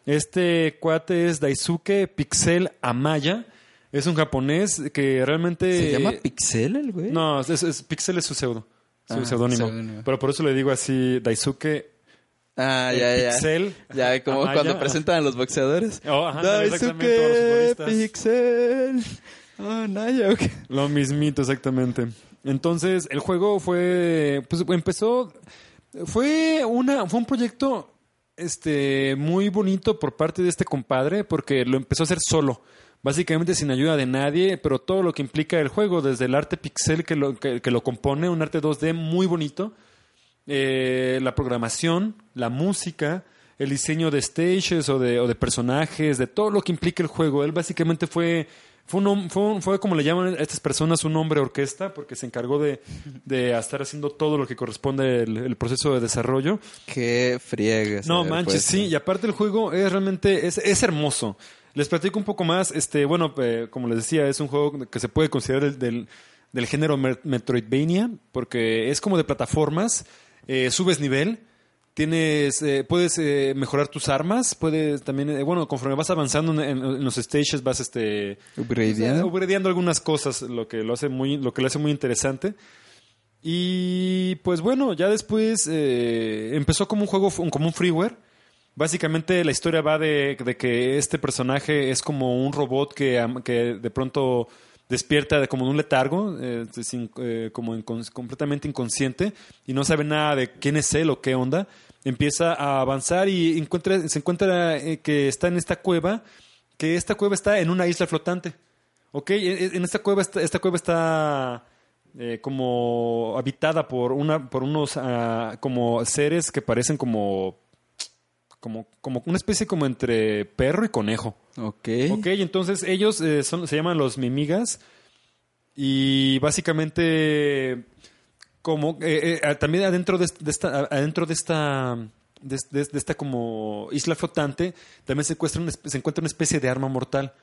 Este cuate es Daisuke Pixel Amaya. Es un japonés que realmente... ¿Se llama Pixel el güey? No, es, es- Pixel es su pseudo. Su Ah, seudónimo. Pero por eso le digo así, Daisuke Ah, ya, ya. Pixel. Ya, como Amaya. cuando presentan a los boxeadores. Oh, ajá, Daisuke. Pixel. Naya, ok. Lo mismito, exactamente. Entonces, el juego fue. Pues empezó. Fue una. Fue un proyecto. Este. muy bonito por parte de este compadre. Porque lo empezó a hacer solo. Básicamente sin ayuda de nadie. Pero todo lo que implica el juego. Desde el arte pixel que lo, que, que lo compone. Un arte 2D muy bonito. Eh, la programación, la música, el diseño de stages o de, o de personajes, de todo lo que implica el juego. Él básicamente fue, fue, un, fue, un- fue como le llaman a estas personas un hombre orquesta, porque se encargó de, de estar haciendo todo lo que corresponde el, el proceso de desarrollo. Qué friegas. No manches, puesto. sí, y aparte el juego es realmente, es, es hermoso. Les platico un poco más, este, bueno, eh, como les decía, es un juego que se puede considerar del, del, del género Metroidvania, porque es como de plataformas, eh, subes nivel, tienes, eh, puedes eh, mejorar tus armas, puedes también, eh, bueno, conforme vas avanzando en, en- en los stages vas, este, Upgradeando. algunas cosas, lo que lo hace muy, lo que lo hace muy interesante. Y pues bueno, ya después eh, empezó como un juego, como un freeware. Básicamente la historia va de, de que este personaje es como un robot que, que de pronto despierta de como en un letargo, eh, sin- eh, como completamente inconsciente y no sabe nada de quién es él o qué onda. Empieza a avanzar y encuentra, se encuentra eh, que está en esta cueva, que esta cueva está en una isla flotante. Ok, en en esta cueva está, esta cueva está como habitada por una, por unos ah, como seres que parecen como, como, como una especie como entre perro y conejo. Ok. Ok, entonces ellos eh, son, se llaman los mimigas y básicamente como eh, eh, también adentro de, de esta adentro de esta de, de- de esta como isla flotante también se encuentra una, espe- se encuentra una especie de arma mortal.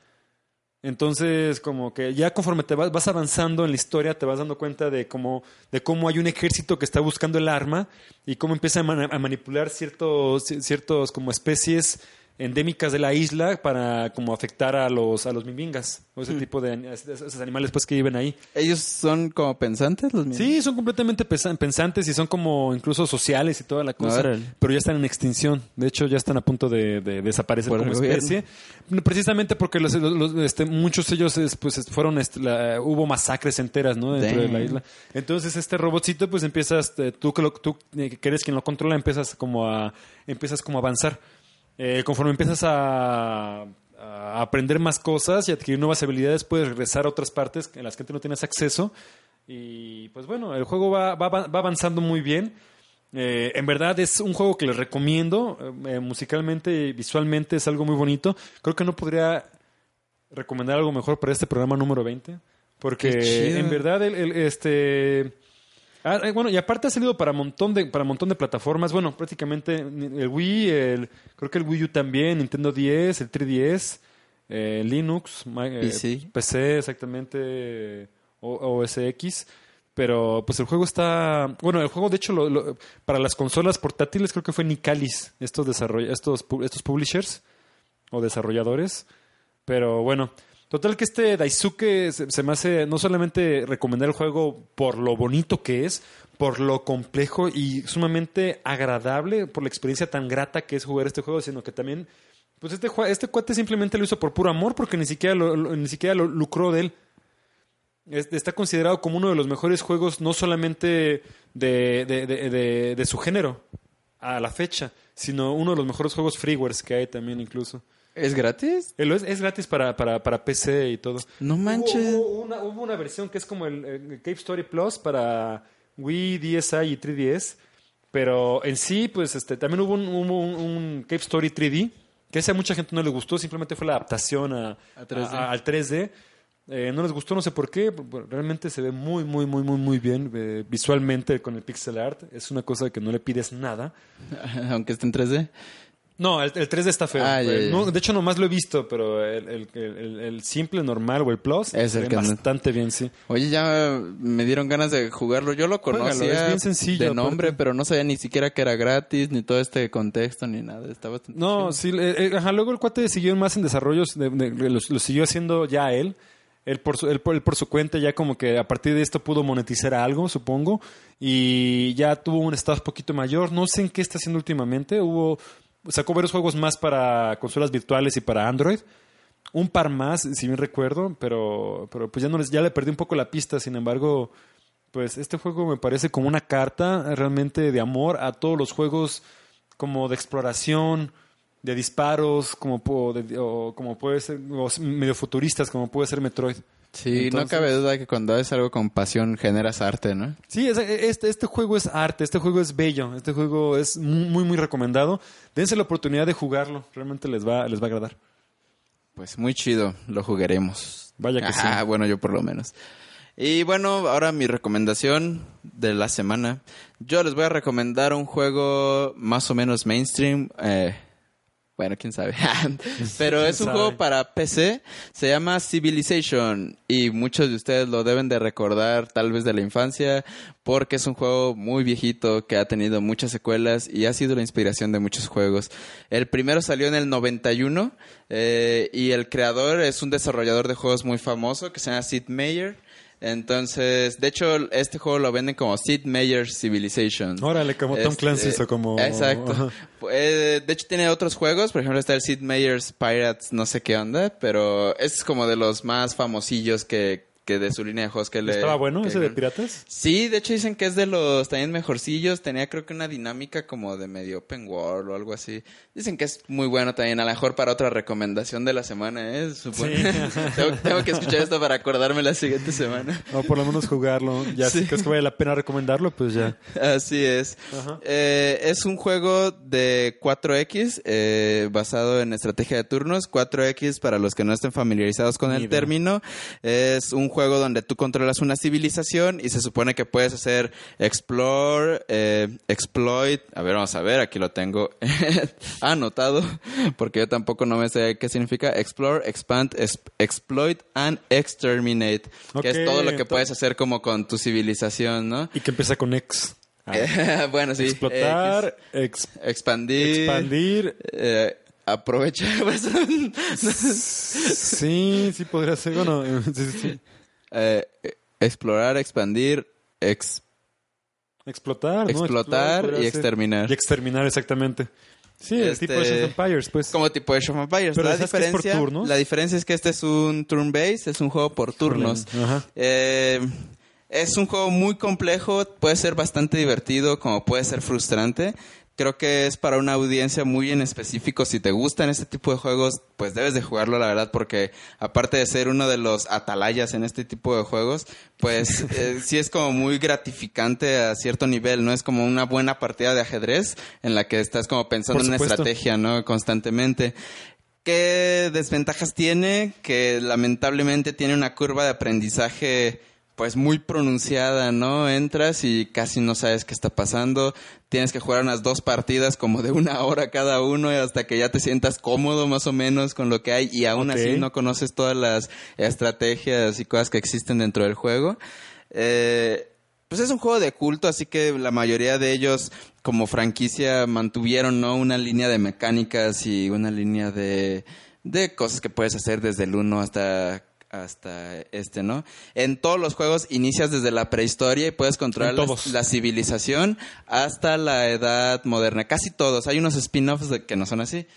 Entonces, como que ya conforme te vas, vas avanzando en la historia, te vas dando cuenta de cómo, de cómo hay un ejército que está buscando el arma y cómo empieza a, a manipular ciertos, ciertos como especies endémicas de la isla para como afectar a los, a los mimbingas, o ese tipo de esos animales pues que viven ahí. ¿Ellos son como pensantes los mismos? Sí, son completamente pensantes y son como incluso sociales y toda la cosa, pero ya están en extinción. De hecho, ya están a punto de, de desaparecer como el gobierno. especie, precisamente porque los, los- los- este, muchos de ellos es, pues es- fueron este, la- hubo masacres enteras, ¿no? Dentro de la isla. Entonces este robotcito, pues empiezas eh, tú que lo, tú eh, que eres quien lo controla, empiezas como a empiezas como a avanzar. Eh, conforme empiezas a, a aprender más cosas y adquirir nuevas habilidades, puedes regresar a otras partes en las que antes no tienes acceso. Y pues bueno, el juego va, va, va avanzando muy bien. Eh, en verdad es un juego que les recomiendo. eh, musicalmente y visualmente es algo muy bonito. Creo que no podría recomendar algo mejor para este programa número 20. Porque en verdad el, el- este ah, eh, bueno, y aparte ha salido para montón de para montón de plataformas, bueno, prácticamente el Wii, el creo que el Wii U también, Nintendo 10, el 3DS, eh, Linux, eh, PC. Exactamente OS X, pero pues el juego está, bueno, el juego de hecho lo- lo- para las consolas portátiles creo que fue Nicalis, estos desarroll estos estos publishers o desarrolladores, pero bueno, total que este Daisuke se, me hace no solamente recomendar el juego por lo bonito que es, por lo complejo y sumamente agradable, por la experiencia tan grata que es jugar este juego, sino que también pues este, este cuate simplemente lo hizo por puro amor porque ni siquiera lo, ni siquiera lo lucró de él. Es- Está considerado como uno de los mejores juegos, no solamente de- de- de- de su género a la fecha, sino uno de los mejores juegos freewares que hay también incluso. ¿Es gratis? Es, es gratis para, para, para PC y todo. No manches. Hubo, hubo una, hubo una versión que es como el, el Cave Story Plus para Wii, DSi y 3DS. Pero en sí, pues este, también hubo un, hubo un, un Cave Story 3D, que ese a mucha gente no le gustó, simplemente fue la adaptación a, A 3D. a- al 3D. Eh, no les gustó, no sé por qué. Realmente se ve muy, muy, muy, muy, muy bien eh, visualmente con el pixel art. Es una cosa que no le pides nada. Aunque esté en 3D. No, el, el 3D está feo. Ah, ya, ya. no, de hecho, nomás lo he visto, pero el, el- el- simple, normal o el Plus Es el que no- bastante bien, sí. Oye, ya me dieron ganas de jugarlo. Yo lo conocía es bien sencillo, de nombre, aparte. pero no sabía ni siquiera que era gratis, ni todo este contexto, ni nada. Está bastante No, chido. sí, eh, eh, ajá, luego el cuate siguió más en desarrollos, de- de- de- lo, lo siguió haciendo ya él. Él por, su, él, por, él por su cuenta ya como que a partir de esto pudo monetizar algo, supongo, y ya tuvo un estado un poquito mayor. No sé en qué está haciendo últimamente. Hubo sacó varios juegos más para consolas virtuales y para Android. Un par más, si bien recuerdo, pero, pero pues ya no les, ya le perdí un poco la pista. Sin embargo, pues este juego me parece como una carta realmente de amor a todos los juegos como de exploración, de disparos, como, po- de- o como puede ser, o medio futuristas, como puede ser Metroid. Sí, no cabe duda que cuando haces algo con pasión generas arte, ¿no? Sí, es- este, este juego es arte, este juego es bello, este juego es muy, muy, recomendado. Dense la oportunidad de jugarlo, realmente les va, les va a agradar. Pues muy chido, lo jugaremos. Vaya que Ah, sí. bueno, yo por lo menos. Y bueno, ahora mi recomendación de la semana. Yo les voy a recomendar un juego más o menos mainstream. eh, bueno, quién sabe. Pero ¿Quién es un sabe? juego para PC. Se llama Civilization. Y muchos de ustedes lo deben de recordar tal vez de la infancia. Porque es un juego muy viejito que ha tenido muchas secuelas y ha sido la inspiración de muchos juegos. El primero salió en el 91 eh, y el creador es un desarrollador de juegos muy famoso que se llama Sid Meier. Entonces, de hecho, este juego lo venden como Sid Meier's Civilization. Órale, como Tom Este, Clancy o como... Exacto. Eh, de hecho, tiene otros juegos. Por ejemplo, está el Sid Meier's Pirates, no sé qué onda. Pero es como de los más famosillos que, que de su línea de juegos que le. ¿Estaba bueno que- ese de piratas? Sí, de hecho dicen que es de los también mejorcillos. Tenía creo que una dinámica como de medio open world o algo así. Dicen que es muy bueno también. A lo mejor para otra recomendación de la semana, ¿eh? Supongo. Sí. tengo, tengo que escuchar esto para acordarme la siguiente semana. O por lo menos jugarlo. Ya Sí. si crees que vale la pena recomendarlo, pues ya. Así es. Eh, es un juego de 4X eh, basado en estrategia de turnos. 4X, para los que no estén familiarizados con Ni el idea. término, es un juego donde tú controlas una civilización y se supone que puedes hacer explore, eh, exploit. A ver, vamos a ver, aquí lo tengo anotado, porque yo tampoco no me sé qué significa explore, expand, exploit and exterminate, que es todo lo que puedes hacer como con tu civilización, ¿no? Y que empieza con X. Ah. bueno, sí. Explotar, expandir, expandir, eh, aprovechar. sí, sí podría ser. Bueno, eh, explorar, expandir, explotar, explotar y exterminar. Y exterminar, exactamente. Sí, este, tipo de Empires, pues. Como tipo de of Empires. Pero la diferencia, es por turnos? la diferencia es que este es un turn base, es un juego por turnos. Eh, es un juego muy complejo, puede ser bastante divertido, como puede ser frustrante. Creo que es para una audiencia muy en específico. Si te gustan este tipo de juegos, pues debes de jugarlo, la verdad, porque aparte de ser uno de los atalayas en este tipo de juegos, pues eh, sí es como muy gratificante a cierto nivel, ¿no? Es como una buena partida de ajedrez en la que estás como pensando en una estrategia, ¿no? Constantemente. ¿Qué desventajas tiene? Que lamentablemente tiene una curva de aprendizaje pues muy pronunciada, ¿no? Entras y casi no sabes qué está pasando. Tienes que jugar unas dos partidas como de una hora cada uno hasta que ya te sientas cómodo más o menos con lo que hay y aún así no conoces todas las estrategias y cosas que existen dentro del juego. Eh, pues es un juego de culto, así que la mayoría de ellos como franquicia mantuvieron, ¿no? Una línea de mecánicas y una línea de, de cosas que puedes hacer desde el 1 hasta hasta este, ¿no? En todos los juegos inicias desde la prehistoria y puedes controlar la, civilización hasta la edad moderna. Casi todos. Hay unos spin-offs que no son así.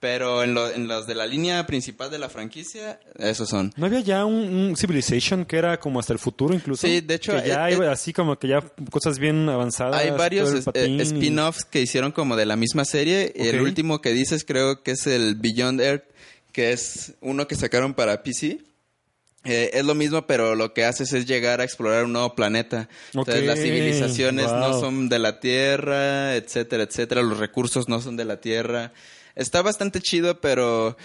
Pero en, en, los de la línea principal de la franquicia, esos son. ¿No había ya un, Civilization que era como hasta el futuro incluso? Sí, de hecho... Que ya hay así como que ya cosas bien avanzadas. Hay varios eh, spin-offs que hicieron como de la misma serie. y El último que dices creo que es el Beyond Earth, que es uno que sacaron para PC. Eh, es lo mismo, pero lo que haces es llegar a explorar un nuevo planeta. Entonces, las civilizaciones no son de la Tierra, etcétera, etcétera. Los recursos no son de la Tierra. Está bastante chido, pero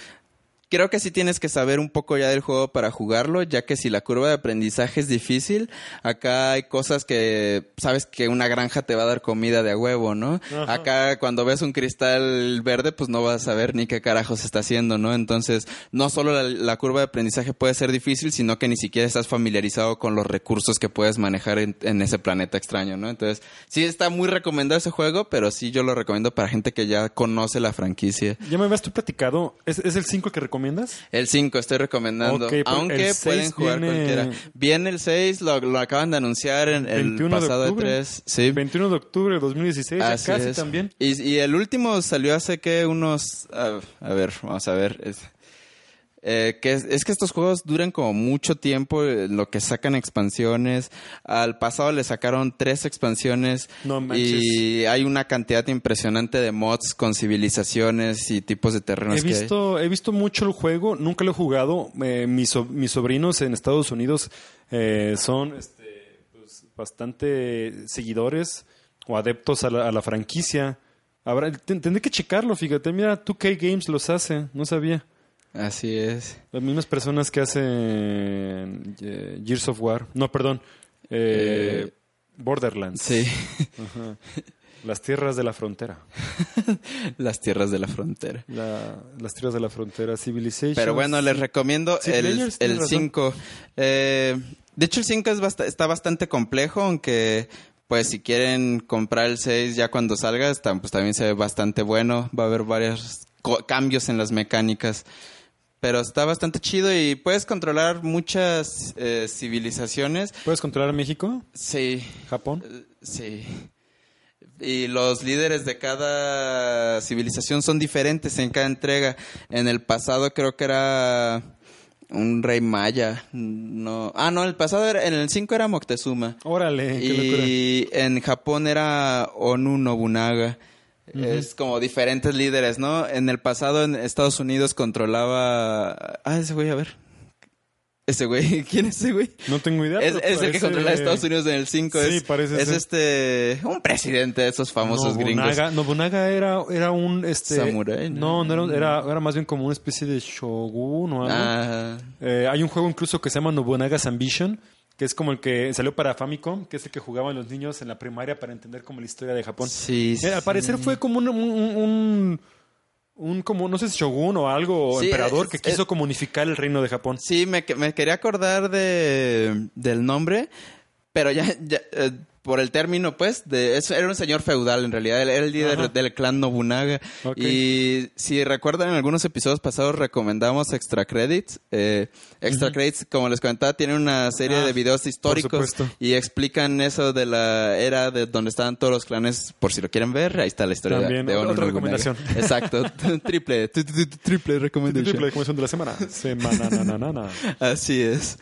creo que sí tienes que saber un poco ya del juego para jugarlo, ya que si la curva de aprendizaje es difícil, acá hay cosas que sabes que una granja te va a dar comida de a huevo, ¿no? Acá cuando ves un cristal verde, pues no vas a saber ni qué carajos está haciendo, ¿no? Entonces, no solo la, curva de aprendizaje puede ser difícil, sino que ni siquiera estás familiarizado con los recursos que puedes manejar en, ese planeta extraño, ¿no? Entonces, sí está muy recomendado ese juego, pero sí yo lo recomiendo para gente que ya conoce la franquicia. Ya me habías tú platicado, ¿es, es el 5 que recomiendo el 5 estoy recomendando. Aunque pueden jugar cualquiera. Viene el 6, lo, acaban de anunciar en el pasado de 3. Sí. 21 de octubre de 2016, casi también. Y, el último salió hace que unos... A, ver, vamos a ver. Eh, que es, que estos juegos duran como mucho tiempo, eh, lo que sacan expansiones. Al pasado le sacaron tres expansiones y hay una cantidad impresionante de mods con civilizaciones y tipos de terrenos. He visto, he visto mucho el juego, nunca lo he jugado. Eh, mis, mis, sobrinos en Estados Unidos son este, pues, bastante seguidores o adeptos a la, a la franquicia. Habrá, tendré que checarlo, fíjate. Mira, 2K Games los hace, no sabía. Así es. Las mismas personas que hacen eh, Gears of War. No, perdón. Eh, eh, Borderlands. Sí. Las tierras de la frontera. las tierras de la frontera. las tierras de la frontera, Civilization. Pero bueno, les recomiendo el 5. de hecho, el 5 está bastante complejo, aunque pues si quieren comprar el 6 ya cuando salga, pues también se ve bastante bueno. Va a haber varios cambios en las mecánicas pero está bastante chido y puedes controlar muchas eh, civilizaciones. ¿Puedes controlar México? Sí. ¿Japón? Eh, sí. Y los líderes de cada civilización son diferentes en cada entrega. En el pasado creo que era un rey maya. No, ah, no, el pasado era, en el 5 era Moctezuma. Órale, qué y en Japón era Onu Nobunaga. Es como diferentes líderes, ¿no? En el pasado en Estados Unidos controlaba... Ah, ese voy a ver. Ese güey, ¿quién es ese güey? No tengo idea. Es, el que controla a Estados Unidos en el 5. Sí, es, parece Es ser. este. Un presidente de esos famosos gringos. Nobunaga, era, era un este Samurái, no, ¿no? no era, era, era más bien como una especie de shogun o algo. Ah, Eh, hay un juego incluso que se llama Nobunaga's Ambition, que es como el que salió para Famicom, que es el que jugaban los niños en la primaria para entender como la historia de Japón. sí. Eh, al parecer fue como un, un, un- un como no sé si shogun o algo o Sí, emperador es- que quiso es- como unificar el reino de Japón. Sí, me, me quería acordar de, del nombre, pero ya, ya, eh, por el término, pues, de, eso era un señor feudal en realidad, él era el líder Ajá. del clan Nobunaga. Y si recuerdan, en algunos episodios pasados recomendamos Extra Credits. Eh, Extra Credits, como les comentaba, tiene una serie Ah, de videos históricos y explican eso de la era de donde estaban todos los clanes, por si lo quieren ver, ahí está la historia También, de otra recomendación. Exacto, triple, triple recomendación. Triple recomendación de la semana. Semana, na, na, na, na. Así es.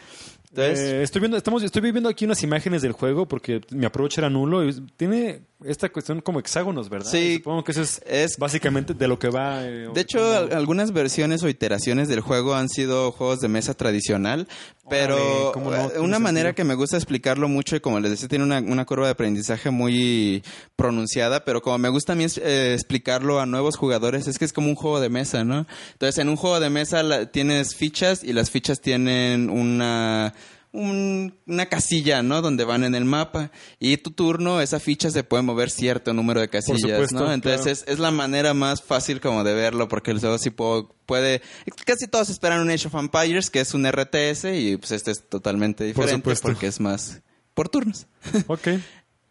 Entonces, Eh, estoy viendo, estamos, estoy viendo aquí unas imágenes del juego porque mi approach era nulo. y tiene esta cuestión como hexágonos, ¿verdad? Sí. Supongo que eso es, Es- básicamente de lo que va. eh, De hecho, al- algunas versiones o iteraciones del juego han sido juegos de mesa tradicional, pero eh, una manera sentido. que me gusta explicarlo mucho y como les decía, tiene una, una curva de aprendizaje muy pronunciada, pero como me gusta a mí eh, explicarlo a nuevos jugadores, es que es como un juego de mesa, ¿no? Entonces, en un juego de mesa la- tienes fichas y las fichas tienen una... un- una casilla, ¿no? Donde van en el mapa. Y tu turno, esa ficha se puede mover cierto número de casillas, supuesto, ¿no? Entonces claro. es, es la manera más fácil como de verlo, porque el juego sí po- puede... Casi todos esperan un Age of Empires, que es un RTS, y pues este es totalmente diferente supuesto. porque es más por turnos. Ok.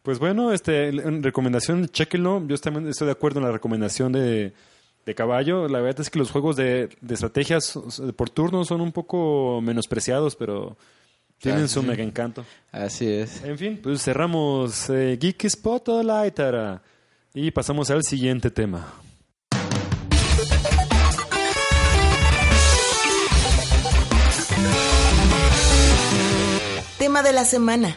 Pues bueno, este, en recomendación, chequenlo. Yo también estoy de acuerdo en la recomendación de, de caballo. La verdad es que los juegos de, de estrategias por turno son un poco menospreciados, pero tienen su mega encanto. Así es. En fin, pues cerramos eh, Geek Spotlight ara, y pasamos al siguiente tema. Tema de la semana.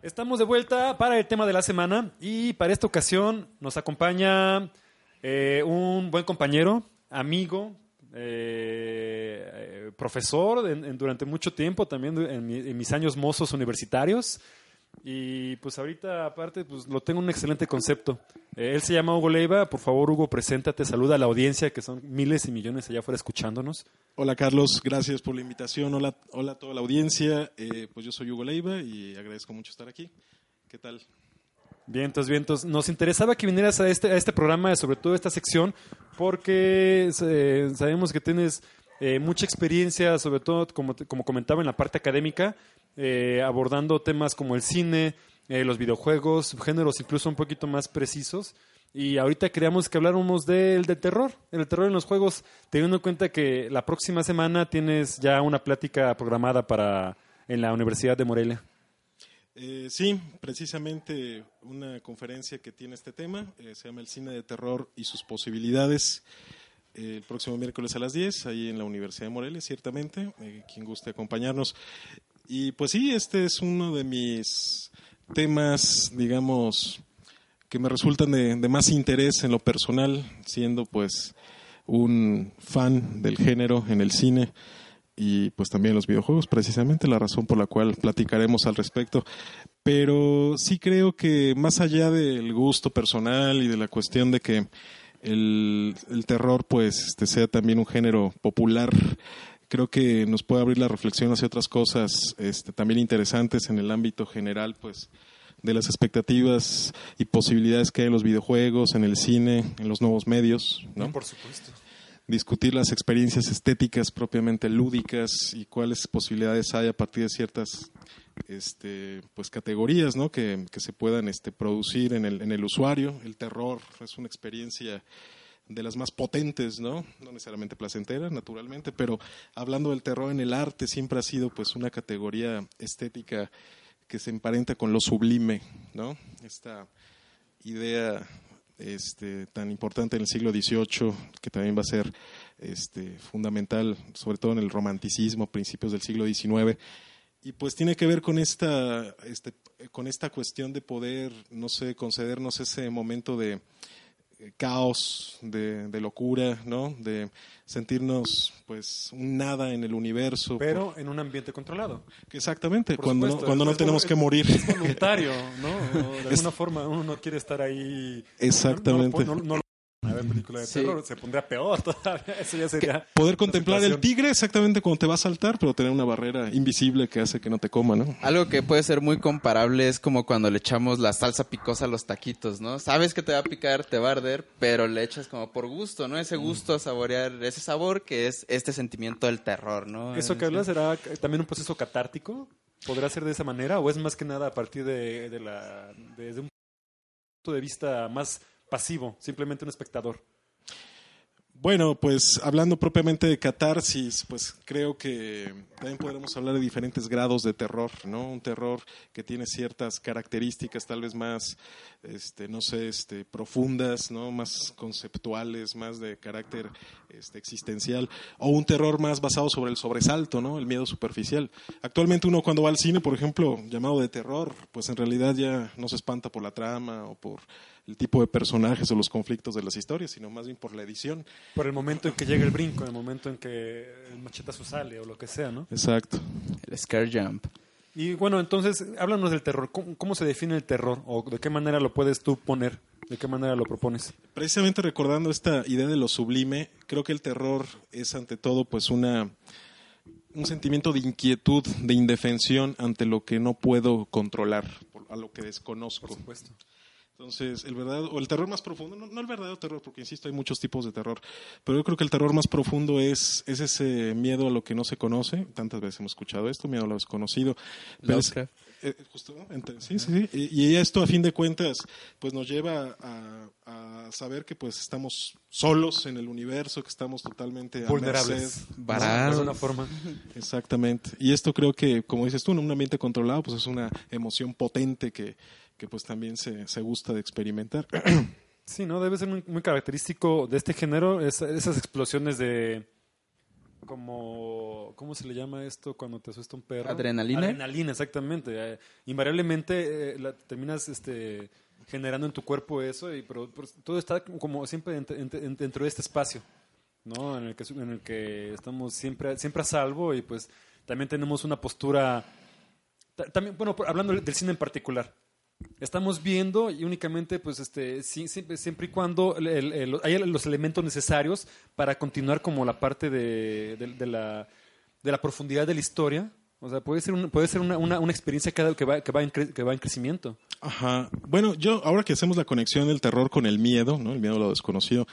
Estamos de vuelta para el tema de la semana y para esta ocasión nos acompaña eh, un buen compañero, amigo, eh, profesor en- en- durante mucho tiempo, también en, mi- en mis años mozos universitarios. Y pues ahorita aparte pues lo tengo un excelente concepto. Eh, él se llama Hugo Leiva, por favor Hugo, preséntate, saluda a la audiencia que son miles y millones allá afuera escuchándonos. Hola Carlos, gracias por la invitación. Hola, hola a toda la audiencia. Eh, pues yo soy Hugo Leiva y agradezco mucho estar aquí. ¿Qué tal? Vientos, vientos. Nos interesaba que vinieras a este, a este programa, sobre todo esta sección, porque eh, sabemos que tienes eh, mucha experiencia, sobre todo, como, como comentaba, en la parte académica, eh, abordando temas como el cine, eh, los videojuegos, géneros incluso un poquito más precisos. Y ahorita queríamos que habláramos del, del terror, el terror en los juegos, teniendo en cuenta que la próxima semana tienes ya una plática programada para en la Universidad de Morelia. Eh, sí, precisamente una conferencia que tiene este tema. eh, se llama El cine de terror y sus posibilidades. El próximo miércoles a las 10, ahí en la Universidad de Morelia, ciertamente. eh, quien guste acompañarnos. Y pues sí, este es uno de mis temas, digamos, que me resultan de, de más interés en lo personal, siendo pues un fan del género en el cine y pues también los videojuegos, precisamente la razón por la cual platicaremos al respecto. Pero sí creo que más allá del gusto personal y de la cuestión de que el, el terror pues este, sea también un género popular, creo que nos puede abrir la reflexión hacia otras cosas este, también interesantes en el ámbito general pues de las expectativas y posibilidades que hay en los videojuegos, en el cine, en los nuevos medios, ¿no? Por supuesto. Discutir las experiencias estéticas propiamente lúdicas y cuáles posibilidades hay a partir de ciertas este, pues categorías ¿no? que, que se puedan este, producir en el, en el usuario. El terror es una experiencia de las más potentes, ¿no? No necesariamente placentera, naturalmente, pero hablando del terror en el arte siempre ha sido pues una categoría estética que se emparenta con lo sublime, ¿no? Esta idea este, tan importante en el siglo XVIII, que también va a ser este, fundamental, sobre todo en el romanticismo, principios del siglo XIX. Y pues tiene que ver con esta, este, con esta cuestión de poder, no sé, concedernos ese momento de caos, de, de locura, ¿no? De sentirnos, pues, un nada en el universo. Pero en un ambiente controlado. Exactamente, Por cuando, no, cuando no tenemos que morir. Es voluntario, ¿no? O de alguna forma uno no quiere estar ahí. Exactamente. No, no, ver, película de Sí. terror se pondría peor todavía. Eso ya sería. Poder contemplar el tigre exactamente cuando te va a saltar, pero tener una barrera invisible que hace que no te coma, ¿no? Algo que puede ser muy comparable es como cuando le echamos la salsa picosa a los taquitos, ¿no? Sabes que te va a picar, te va a arder, pero le echas como por gusto, ¿no? Ese gusto a saborear, ese sabor que es este sentimiento del terror, ¿no? ¿Eso que hablas será también un proceso catártico? ¿Podrá ser de esa manera? ¿O es más que nada a partir de, de la, desde un punto de vista más pasivo, simplemente un espectador? Bueno, pues hablando propiamente de catarsis, pues creo que también podremos hablar de diferentes grados de terror, ¿no? Un terror que tiene ciertas características tal vez más, este, no sé, este, profundas, ¿no? Más conceptuales, más de carácter este, existencial, o un terror más basado sobre el sobresalto, ¿no? El miedo superficial. Actualmente uno cuando va al cine, por ejemplo, llamado de terror, pues en realidad ya no se espanta por la trama o por el tipo de personajes o los conflictos de las historias, sino más bien por la edición. Por el momento en que llega el brinco, el momento en que el machetazo sale o lo que sea, ¿no? Exacto. El scare jump. Y bueno, entonces, háblanos del terror. ¿Cómo, cómo se define el terror? ¿O de qué manera lo puedes tú poner? ¿De qué manera lo propones? Precisamente recordando esta idea de lo sublime, creo que el terror es ante todo pues una un sentimiento de inquietud, de indefensión ante lo que no puedo controlar, a lo que desconozco. Por supuesto. Entonces, el verdadero, o el terror más profundo, no, no el verdadero terror, porque insisto, hay muchos tipos de terror, pero yo creo que el terror más profundo es, es ese miedo a lo que no se conoce, tantas veces hemos escuchado esto, miedo a lo desconocido. pero es- eh, justo, sí, sí, sí. Y, y esto, a fin de cuentas, pues nos lleva a, a saber que pues estamos solos en el universo, que estamos totalmente Vulnerables. Baratos. De alguna forma. Exactamente. Y esto creo que, como dices tú, en un ambiente controlado, pues es una emoción potente que, que pues también se, se gusta de experimentar. Sí, ¿no? Debe ser muy, muy característico de este género es- esas explosiones de... como ¿Cómo se le llama esto cuando te asusta un perro? ¿Adrenalina? Adrenalina, exactamente. Eh, invariablemente eh, la- terminas este, generando en tu cuerpo eso, y, pero, pero todo está como siempre ent- ent- ent- dentro de este espacio, ¿no? En el que, en el que estamos siempre, siempre a salvo y pues también tenemos una postura... ta- También, bueno, hablando del cine en particular, estamos viendo y únicamente pues este siempre, y cuando el- el- el- hay los elementos necesarios para continuar como la parte de, la, de la profundidad de la historia o sea puede ser un- puede ser una, experiencia que, que va que va en, que va en crecimiento Ajá. Bueno, yo ahora que hacemos la conexión del terror con el miedo, ¿no? El miedo a lo desconocido,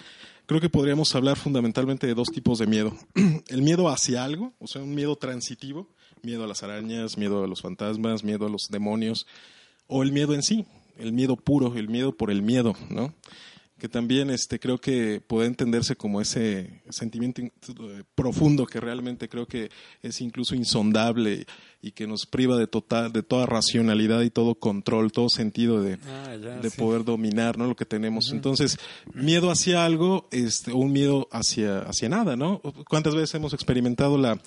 creo que podríamos hablar fundamentalmente de dos tipos de miedo. el miedo hacia algo, o sea, un miedo transitivo, miedo a las arañas, miedo a los fantasmas, miedo a los demonios, o el miedo en sí, el miedo puro, el miedo por el miedo, ¿no? Que también este, creo que puede entenderse como ese sentimiento eh, profundo que realmente creo que es incluso insondable y que nos priva de total, de toda racionalidad y todo control, todo sentido de, Ah, ya, de sí. poder dominar ¿no? lo que tenemos. Entonces, miedo hacia algo este, o un miedo hacia, hacia nada, ¿no? ¿Cuántas veces hemos experimentado la,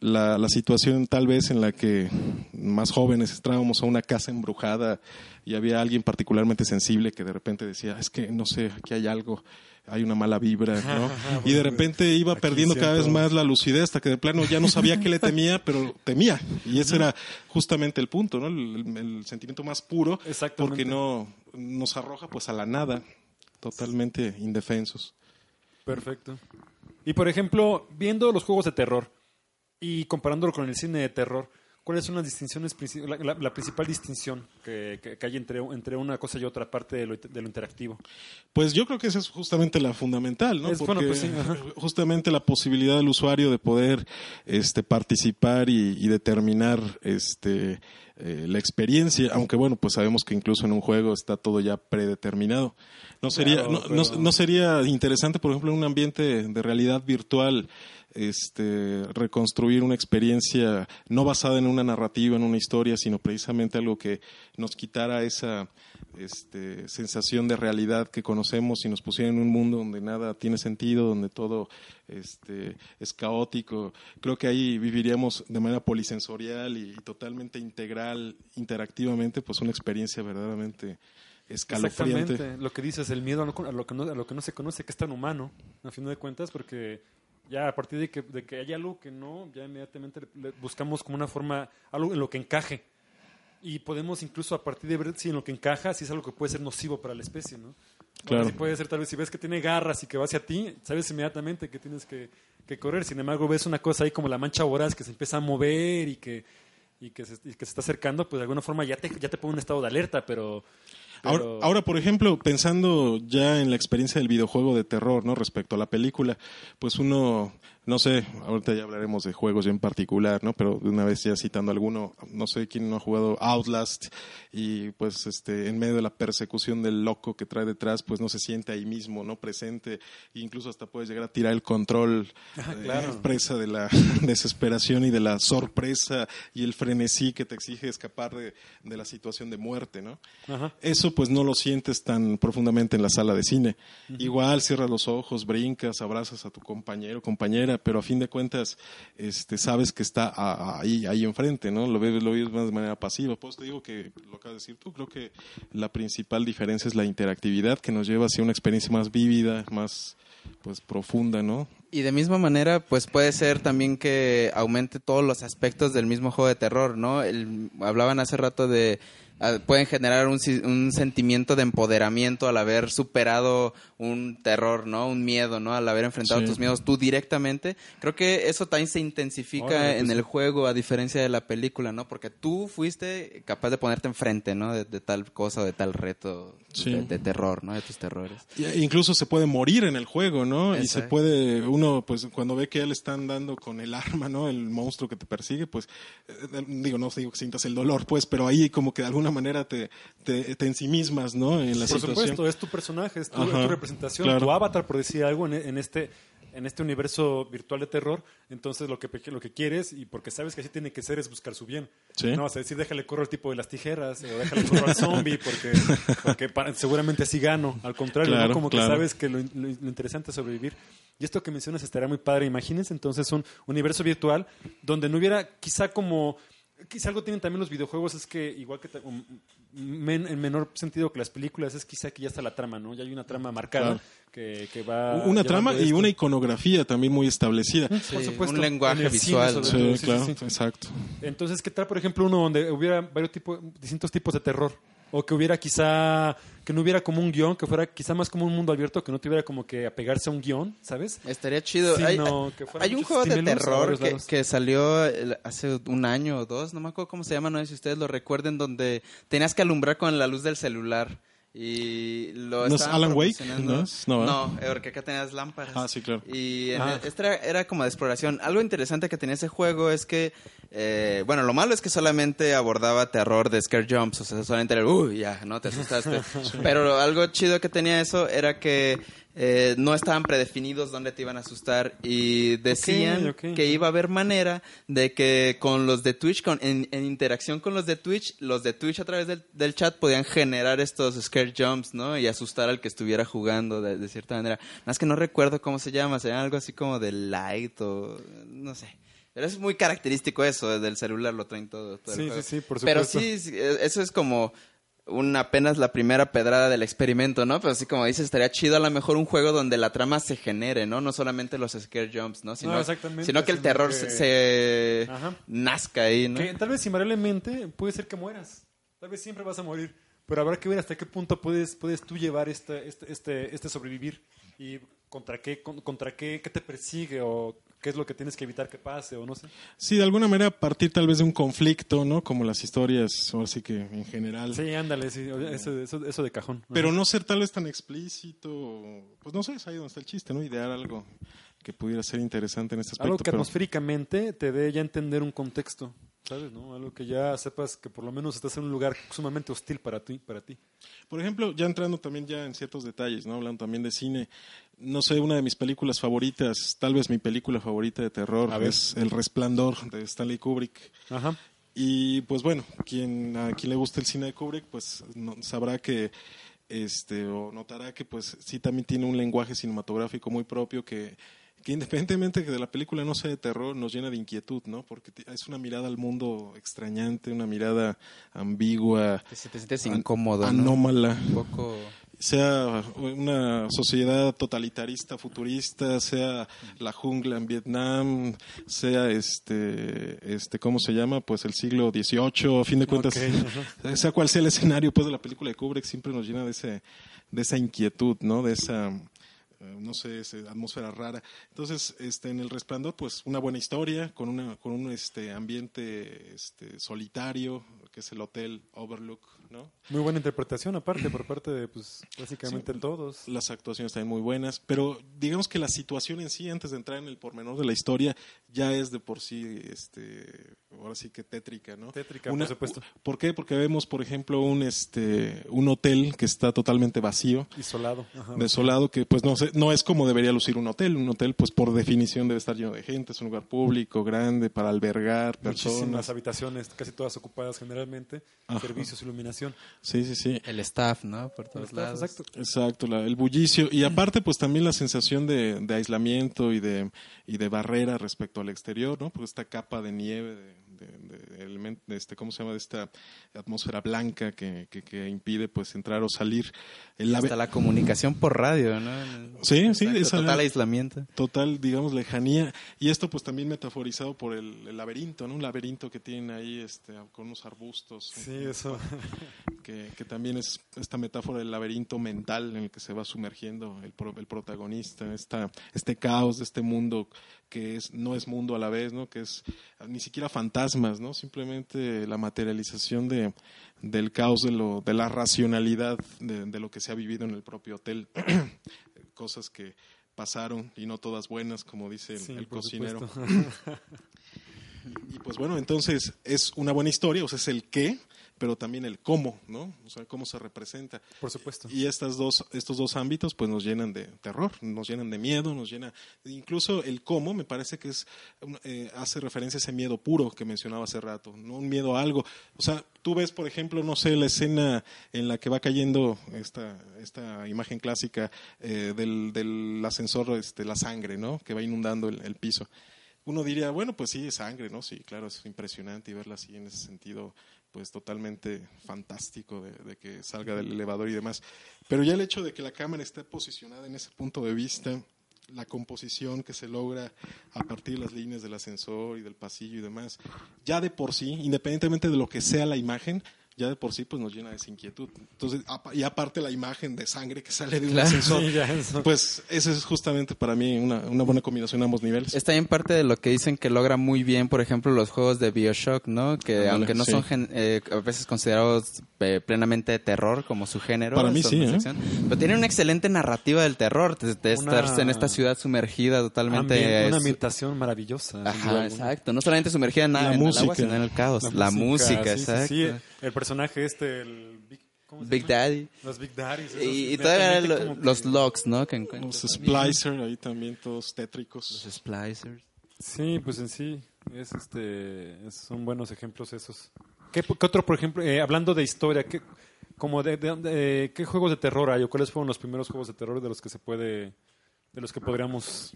la, la situación tal vez en la que más jóvenes entrábamos a una casa embrujada y había alguien particularmente sensible que de repente decía, es que no sé, aquí hay algo, hay una mala vibra, ¿no? y de repente iba perdiendo cada vez más la lucidez hasta que de plano ya no sabía qué le temía, pero temía. Y ese era justamente el punto, ¿no? El, el sentimiento más puro, porque no nos arroja pues a la nada, totalmente indefensos. perfecto y por ejemplo viendo los juegos de terror y comparándolo con el cine de terror ¿Cuáles son las distinciones, la, la- la principal distinción que, que- que hay entre, entre una cosa y otra parte de lo, de lo interactivo? Pues yo creo que esa es justamente la fundamental, ¿no? Es- bueno, Porque pues sí, justamente la posibilidad del usuario de poder este, participar y, y determinar este, eh, la experiencia, aunque bueno, pues sabemos que incluso en un juego está todo ya predeterminado. No sería, Claro, no, pero- no- no sería interesante, por ejemplo, en un ambiente de realidad virtual, este, reconstruir una experiencia no basada en una narrativa, en una historia, sino precisamente algo que nos quitara esa este, sensación de realidad que conocemos y nos pusiera en un mundo donde nada tiene sentido, donde todo este, es caótico. Creo que ahí viviríamos de manera polisensorial y, totalmente integral, interactivamente, pues una experiencia verdaderamente escalofriante. Exactamente, lo que dices, el miedo a, lo que no, a lo que no se conoce, que es tan humano, a fin de cuentas, porque ya a partir de que, de que hay algo que no, ya inmediatamente le- le buscamos como una forma, algo en lo que encaje. Y podemos incluso a partir de ver si en lo que encaja, si es algo que puede ser nocivo para la especie, ¿no? Claro. Sí puede ser tal vez si ves que tiene garras y que va hacia ti, sabes inmediatamente que tienes que, que correr. Sin embargo, ves una cosa ahí como la mancha voraz que se empieza a mover y que, y que, se, y que se está acercando, pues de alguna forma ya te, ya te pone un estado de alerta, pero... Ahora, ahora, por ejemplo, pensando ya en la experiencia del videojuego de terror, ¿no? Respecto a la película, pues uno, no sé, ahorita ya hablaremos de juegos en particular, ¿no? Pero de una vez ya citando alguno, no sé quién no ha jugado Outlast y pues este, en medio de la persecución del loco que trae detrás, pues no se siente ahí mismo, ¿no? Presente, e incluso hasta puedes llegar a tirar el control, eh, claro. presa de la desesperación y de la sorpresa y el frenesí que te exige escapar de, de la situación de muerte, ¿no? Ajá. Eso pues no lo sientes tan profundamente en la sala de cine. Igual cierras los ojos, brincas, abrazas a tu compañero, compañera, pero a fin de cuentas este, sabes que está ahí, ahí enfrente, ¿no? Lo ves, lo ves de manera pasiva. Pues te digo que lo acabas de decir tú, creo que la principal diferencia es la interactividad que nos lleva hacia una experiencia más vívida, más pues profunda, ¿no? Y de misma manera, pues puede ser también que aumente todos los aspectos del mismo juego de terror, ¿no? El- hablaban hace rato de pueden generar un, un sentimiento de empoderamiento al haber superado un terror, ¿no? Un miedo, ¿no? Al haber enfrentado Sí. tus miedos tú directamente. Creo que eso también se intensifica Órale, pues en sí. el juego a diferencia de la película, ¿no? Porque tú fuiste capaz de ponerte enfrente, ¿no? De, de tal cosa de tal reto Sí. de, de terror, ¿no? De tus terrores. Y- e incluso se puede morir en el juego, ¿no? Y se puede, uno, pues cuando ve que ya le están dando con el arma, ¿no? El monstruo que te persigue, pues, eh, eh, digo, no digo que sientas el dolor, pues, pero ahí como que de alguna manera te, te, te ensimismas, ¿no? En la Por situación. supuesto, es tu personaje, es tu, Ajá, tu representación, claro. tu avatar, por decir algo, en, en este en este universo virtual de terror, entonces lo que lo que quieres y porque sabes que así tiene que ser es buscar su bien. Sí. No vas a decir déjale corro al tipo de las tijeras o déjale corro al zombie porque, porque para- seguramente así gano. Al contrario, ¿no? Como claro. que sabes que lo, lo- lo interesante es sobrevivir. Y esto que mencionas estará muy padre. Imagínense entonces un universo virtual donde no hubiera quizá como quizá algo tienen también los videojuegos es que igual que um, men- en menor sentido que las películas es quizá que ya está la trama no ya hay una trama marcada Claro. que, que va Una trama y esto. una iconografía también muy establecida. por Sí, supuesto un lenguaje visual. Sí, todo, sí, sí, claro, sí. exacto. entonces qué tal por ejemplo uno donde hubiera varios tipos distintos tipos de terror o que hubiera quizá que no hubiera como un guion que fuera quizá más como un mundo abierto que no tuviera como que apegarse a un guion sabes Estaría chido. Sí, hay no, que fueran hay un juego de terror que, que salió hace un año o dos, no me acuerdo cómo se llama, no sé si ustedes lo recuerden, donde tenías que alumbrar con la luz del celular. Y lo ¿No es Alan Wake? ¿No es? No, No, ¿verdad? eh, porque acá tenías lámparas. Ah, sí, claro. Y Ah. este era, era como de exploración. Algo interesante que tenía ese juego es que, eh, bueno, lo malo es que solamente abordaba terror de scare jumps, o sea, solamente era, uy, ya, no te asustaste. Pero algo chido que tenía eso era que eh, no estaban predefinidos dónde te iban a asustar y decían que iba a haber manera de que con los de Twitch, con, en, en interacción con los de Twitch, los de Twitch a través del, del chat podían generar estos scare jumps, ¿no? Y asustar al que estuviera jugando de, de cierta manera. Más que no recuerdo cómo se llama, se llama algo así como de light o no sé. Pero es muy característico eso, del celular lo traen todo. todo el Sí, juego. sí, sí, por Pero supuesto. sí, sí, eso es como un apenas la primera pedrada del experimento, ¿no? Pero así como dices, estaría chido a lo mejor un juego donde la trama se genere, ¿no? No solamente los scare jumps, ¿no? Sino, exactamente, sino que el sino terror que- se, nazca ahí, ¿no? Que tal vez invariablemente puede ser que mueras. Tal vez siempre vas a morir. Pero habrá que ver hasta qué punto puedes, puedes tú llevar este, este, este, este sobrevivir. Y contra qué, con- contra qué, qué te persigue o qué es lo que tienes que evitar que pase o no sé. Sí, de alguna manera partir tal vez de un conflicto, ¿no? Como las historias, ahora sí que en general. Sí, ándale, sí, eso, eso, eso de cajón. Pero no ser tal vez tan explícito, pues no sé, es ahí donde está el chiste, ¿no? Idear algo que pudiera ser interesante en este aspecto. Algo que pero- atmosféricamente te dé ya entender un contexto, ¿sabes? ¿no? Algo que ya sepas que por lo menos estás en un lugar sumamente hostil para ti. Para ti. Por ejemplo, ya entrando también ya en ciertos detalles, ¿no? Hablando también de cine, no sé, una de mis películas favoritas, tal vez mi película favorita de terror, A ver. es El Resplandor de Stanley Kubrick. Ajá. Y pues bueno, quien, a quien le guste el cine de Kubrick, pues no- sabrá que, este, o notará que pues sí también tiene un lenguaje cinematográfico muy propio que, que independientemente que de la película no sea de terror, nos llena de inquietud, ¿no? Porque es una mirada al mundo extrañante, una mirada ambigua, Te, te sientes an- incómodo, ¿no? anómala. Un poco... sea una sociedad totalitarista futurista, sea la jungla en Vietnam, sea este, este, ¿cómo se llama? Pues el siglo XVIII, a fin de cuentas, sea cual sea el escenario, pues de la película de Kubrick siempre nos llena de ese, de esa inquietud, ¿no? De esa no sé, esa atmósfera rara. Entonces, este, en El Resplandor, pues una buena historia, con, una, con un este, ambiente este, solitario, que es el Hotel Overlook, ¿no? Muy buena interpretación, aparte, por parte de, pues, básicamente todos. Las actuaciones también muy buenas, pero digamos que la situación en sí, antes de entrar en el pormenor de la historia, ya es de por sí, este, ahora sí que tétrica, ¿no? Tétrica, por supuesto. ¿Por qué? Porque vemos, por ejemplo, un, este, un hotel que está totalmente vacío, Isolado. Ajá. desolado, que pues no, sé, no es como debería lucir un hotel. Un hotel, pues por definición debe estar lleno de gente, es un lugar público, grande, para albergar Muchísimas personas. habitaciones, casi todas ocupadas generalmente, Ajá. servicios, iluminación. Sí, sí, sí. El staff, ¿no? Por todos Está- lados. Exacto. Exacto, la- el bullicio y aparte pues también la sensación de, de aislamiento y de, y de barrera respecto al exterior, ¿no? Pues esta capa de nieve, de, de- de element- de este, ¿cómo se llama? De esta atmósfera blanca que, que, que impide pues entrar o salir. El Hasta la comunicación por radio, ¿no? Sí, sí, esa- total aislamiento. total, digamos, lejanía. Y esto pues también metaforizado por el, el laberinto, ¿no? Un laberinto que tienen ahí este, con unos arbustos. Sí, eso. que, que también es esta metáfora del laberinto mental en el que se va sumergiendo el, pro- el protagonista, esta, este caos de este mundo que es, no es mundo a la vez, ¿no? que es ni siquiera fantasmas, ¿no? simplemente la materialización de, del caos de, lo, de la racionalidad de, de lo que se ha vivido en el propio hotel. Cosas que pasaron y no todas buenas, como dice el, Sí, el por cocinero. Y pues bueno, entonces es una buena historia, o sea, es el qué, pero también el cómo, ¿no? O sea, cómo se representa. Por supuesto. Y estas dos, estos dos ámbitos pues nos llenan de terror, nos llenan de miedo, nos llena... Incluso el cómo me parece que es eh, hace referencia a ese miedo puro que mencionaba hace rato, no un miedo a algo. O sea, tú ves, por ejemplo, no sé, la escena en la que va cayendo esta, esta imagen clásica eh, del, del ascensor, este, la sangre, ¿no? Que va inundando el, el piso. Uno diría, bueno, pues sí, sangre, ¿no? Sí, claro, es impresionante y verla así en ese sentido, pues totalmente fantástico de, de que salga del elevador y demás. Pero ya el hecho de que la cámara esté posicionada en ese punto de vista, la composición que se logra a partir de las líneas del ascensor y del pasillo y demás, ya de por sí, independientemente de lo que sea la imagen, ya de por sí pues nos llena de esa inquietud. Entonces, apa- y aparte la imagen de sangre que sale de un Claro. ascensor, Sí, ya eso. pues esa es justamente para mí una, una buena combinación a ambos niveles. Está en parte de lo que dicen que logra muy bien, por ejemplo, los juegos de Bioshock, ¿no? Que aunque no sí. son gen- eh, a veces considerados eh, plenamente de terror como su género, Para mí sí, ¿eh? sección, pero tienen una excelente narrativa del terror, de, de Una- estar en esta ciudad sumergida totalmente. Ambien- una ambientación maravillosa. Ajá, exacto. No solamente sumergida en, La el música. agua, sino en el caos. La, música, sí, sí, exacto. sí. El personaje este, el Big, ¿cómo se Big llama? Daddy. Los Big Daddies. esos Y, y todavía inmediatamente lo- como que- los logs, ¿no? Que Los splicer ahí también, todos tétricos. Los splicers. Sí, pues en sí, es este, es- son buenos ejemplos esos. ¿Qué, qué otro, por ejemplo, eh, hablando de historia, ¿qué, como de, de- de- qué juegos de terror hay o cuáles fueron los primeros juegos de terror de los que se puede, de los que podríamos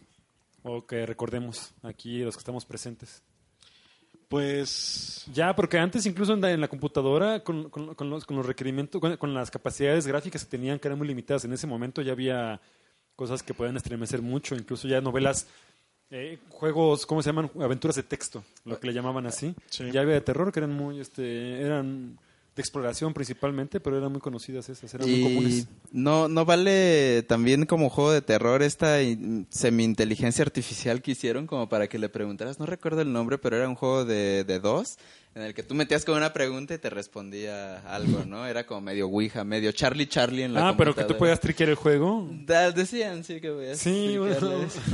o que recordemos aquí los que estamos presentes? Pues Ya, porque antes incluso en la, en la computadora, con, con- con los, con los requerimientos, con, las capacidades gráficas que tenían, que eran muy limitadas, en ese momento ya había cosas que podían estremecer mucho, incluso ya novelas, eh, juegos, ¿cómo se llaman? Aventuras de texto, lo que le llamaban así. Sí. Ya había de terror, que eran muy, este, eran de exploración principalmente, pero eran muy conocidas esas, eran muy comunes. no, no vale también como juego de terror esta in- semi-inteligencia artificial que hicieron como para que le preguntaras, no recuerdo el nombre, pero era un juego de, de dos en el que tú metías con una pregunta y te respondía algo, ¿no? Era como medio Ouija, medio Charlie Charlie en la Ah, pero que tú podías triquear el juego. Da- Decían, sí, que voy a Sí, bueno.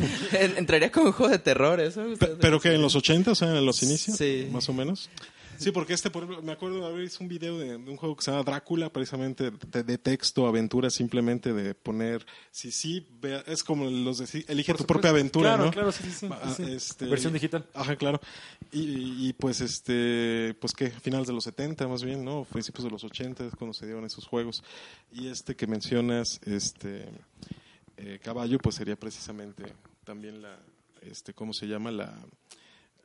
Entraría como un juego de terror, eso. Pe- pero que en los 80, o sea, en los inicios, Sí. más o menos. Sí, porque este, por ejemplo, me acuerdo de haber visto un video de, de un juego que se llama Drácula, precisamente de, de texto, aventura, simplemente de poner, si sí, vea- es como los de, sí, elige Por tu propia aventura, Claro, ¿no? claro, sí, sí, sí, Ah, sí. este, Versión digital. Ajá, claro. Y, y, pues, este, pues que finales de los 70 más bien, ¿no? Principios de los 80 es cuando se dieron esos juegos. Y este que mencionas, este, eh, Caballo, pues sería precisamente también la, este, ¿cómo se llama? La,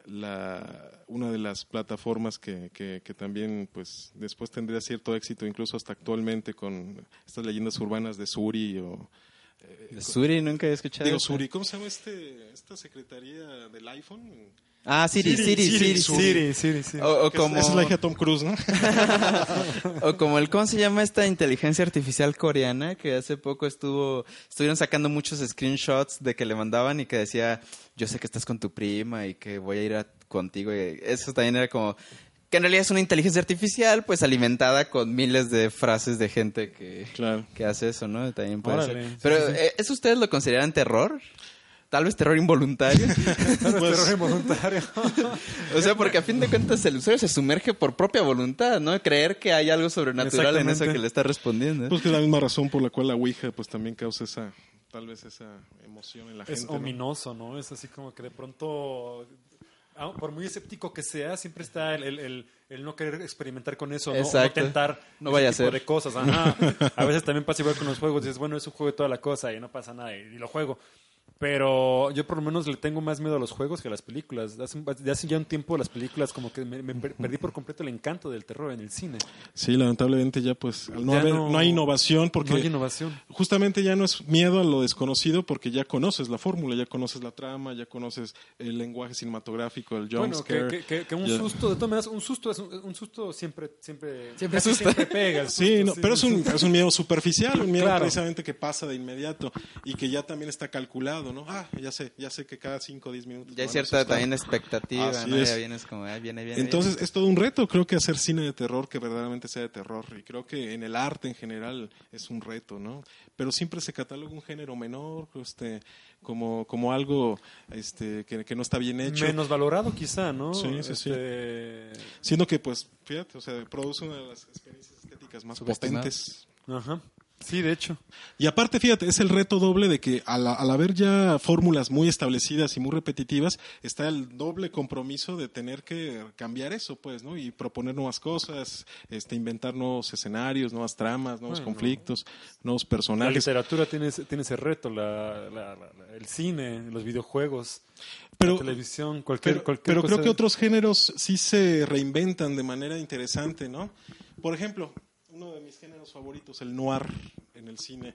la, una de las plataformas que, que, que también pues después tendría cierto éxito, incluso hasta actualmente con estas leyendas urbanas de Suri o... De Suri nunca he escuchado. Digo, eso. Suri, ¿cómo se llama este, esta secretaría del iPhone? Ah, Siri, Siri, Siri. Siri, Siri, Siri. O, como, Esa es la hija de Tom Cruise, ¿no? o como el, ¿cómo se llama esta inteligencia artificial coreana? Que hace poco estuvo, estuvieron sacando muchos screenshots de que le mandaban y que decía, yo sé que estás con tu prima y que voy a ir a- contigo. Y eso también era como, que en realidad es una inteligencia artificial, pues alimentada con miles de frases de gente que, Claro. que hace eso, ¿no? También puede Órale, ser. sí, Pero, sí, sí. eh, ¿eso ustedes lo consideran terror? Tal vez terror involuntario. Terror involuntario. o sea, porque a fin de cuentas el usuario se sumerge por propia voluntad, ¿no? Creer que hay algo sobrenatural en eso que le está respondiendo. Pues que es la misma razón por la cual la Ouija pues también causa esa, tal vez esa emoción en la Es gente. ¿no? ominoso, ¿no? Es así como que de pronto, ah, por muy escéptico que sea, siempre está el, el- el- el no querer experimentar con eso, ¿no? No tentar No ese vaya a tipo ser. de cosas. Ajá. A veces también pasa igual con los juegos, dices, bueno, es un juego de toda la cosa y no pasa nada y, y lo juego. Pero yo por lo menos le tengo más miedo a los juegos que a las películas. Hace, de hace ya un tiempo las películas como que me, me per- perdí por completo el encanto del terror en el cine. Sí, lamentablemente ya pues al no, Ya haber, no- no hay innovación porque No hay innovación. justamente ya no es miedo a lo desconocido porque ya conoces la fórmula, ya conoces la trama, ya conoces el lenguaje cinematográfico, el jump Bueno, que, scare. que- que- que un Ya. susto, de todas maneras, un susto es un, un susto siempre, siempre, Siempre asusta. siempre pega. el Sí, susto, no, pero es sí, un, sí. es un miedo superficial, un miedo Claro. precisamente que pasa de inmediato y que ya también está calculado, ¿no? Ah, ya sé, ya sé que cada 5 o 10 minutos. Ya hay cierta también expectativa, Así ¿no? es. Ya vienes como, ah, viene, viene. Entonces es todo un reto, creo que hacer cine de terror que verdaderamente sea de terror y creo que en el arte en general es un reto, ¿no? Pero siempre se cataloga un género menor, este, como, como algo este, que, que no está bien hecho, Menos valorado quizá, ¿no? Sí, sí, sí. Este, siendo que pues, fíjate, o sea, produce una de las experiencias estéticas más Subestimado. potentes. Ajá. Sí, de hecho. Y aparte, fíjate, es el reto doble de que al, al haber ya fórmulas muy establecidas y muy repetitivas, está el doble compromiso de tener que cambiar eso, pues, ¿no? Y proponer nuevas cosas, este, inventar nuevos escenarios, nuevas tramas, nuevos Bueno. conflictos, nuevos La personajes. literatura tiene, ese- tiene ese reto, la, la- la- la- el cine, los videojuegos, Pero, la televisión, cualquier, pero, cualquier pero cosa. creo que otros géneros sí se reinventan de manera interesante, ¿no? Por ejemplo, uno de mis géneros favoritos, el noir en el cine.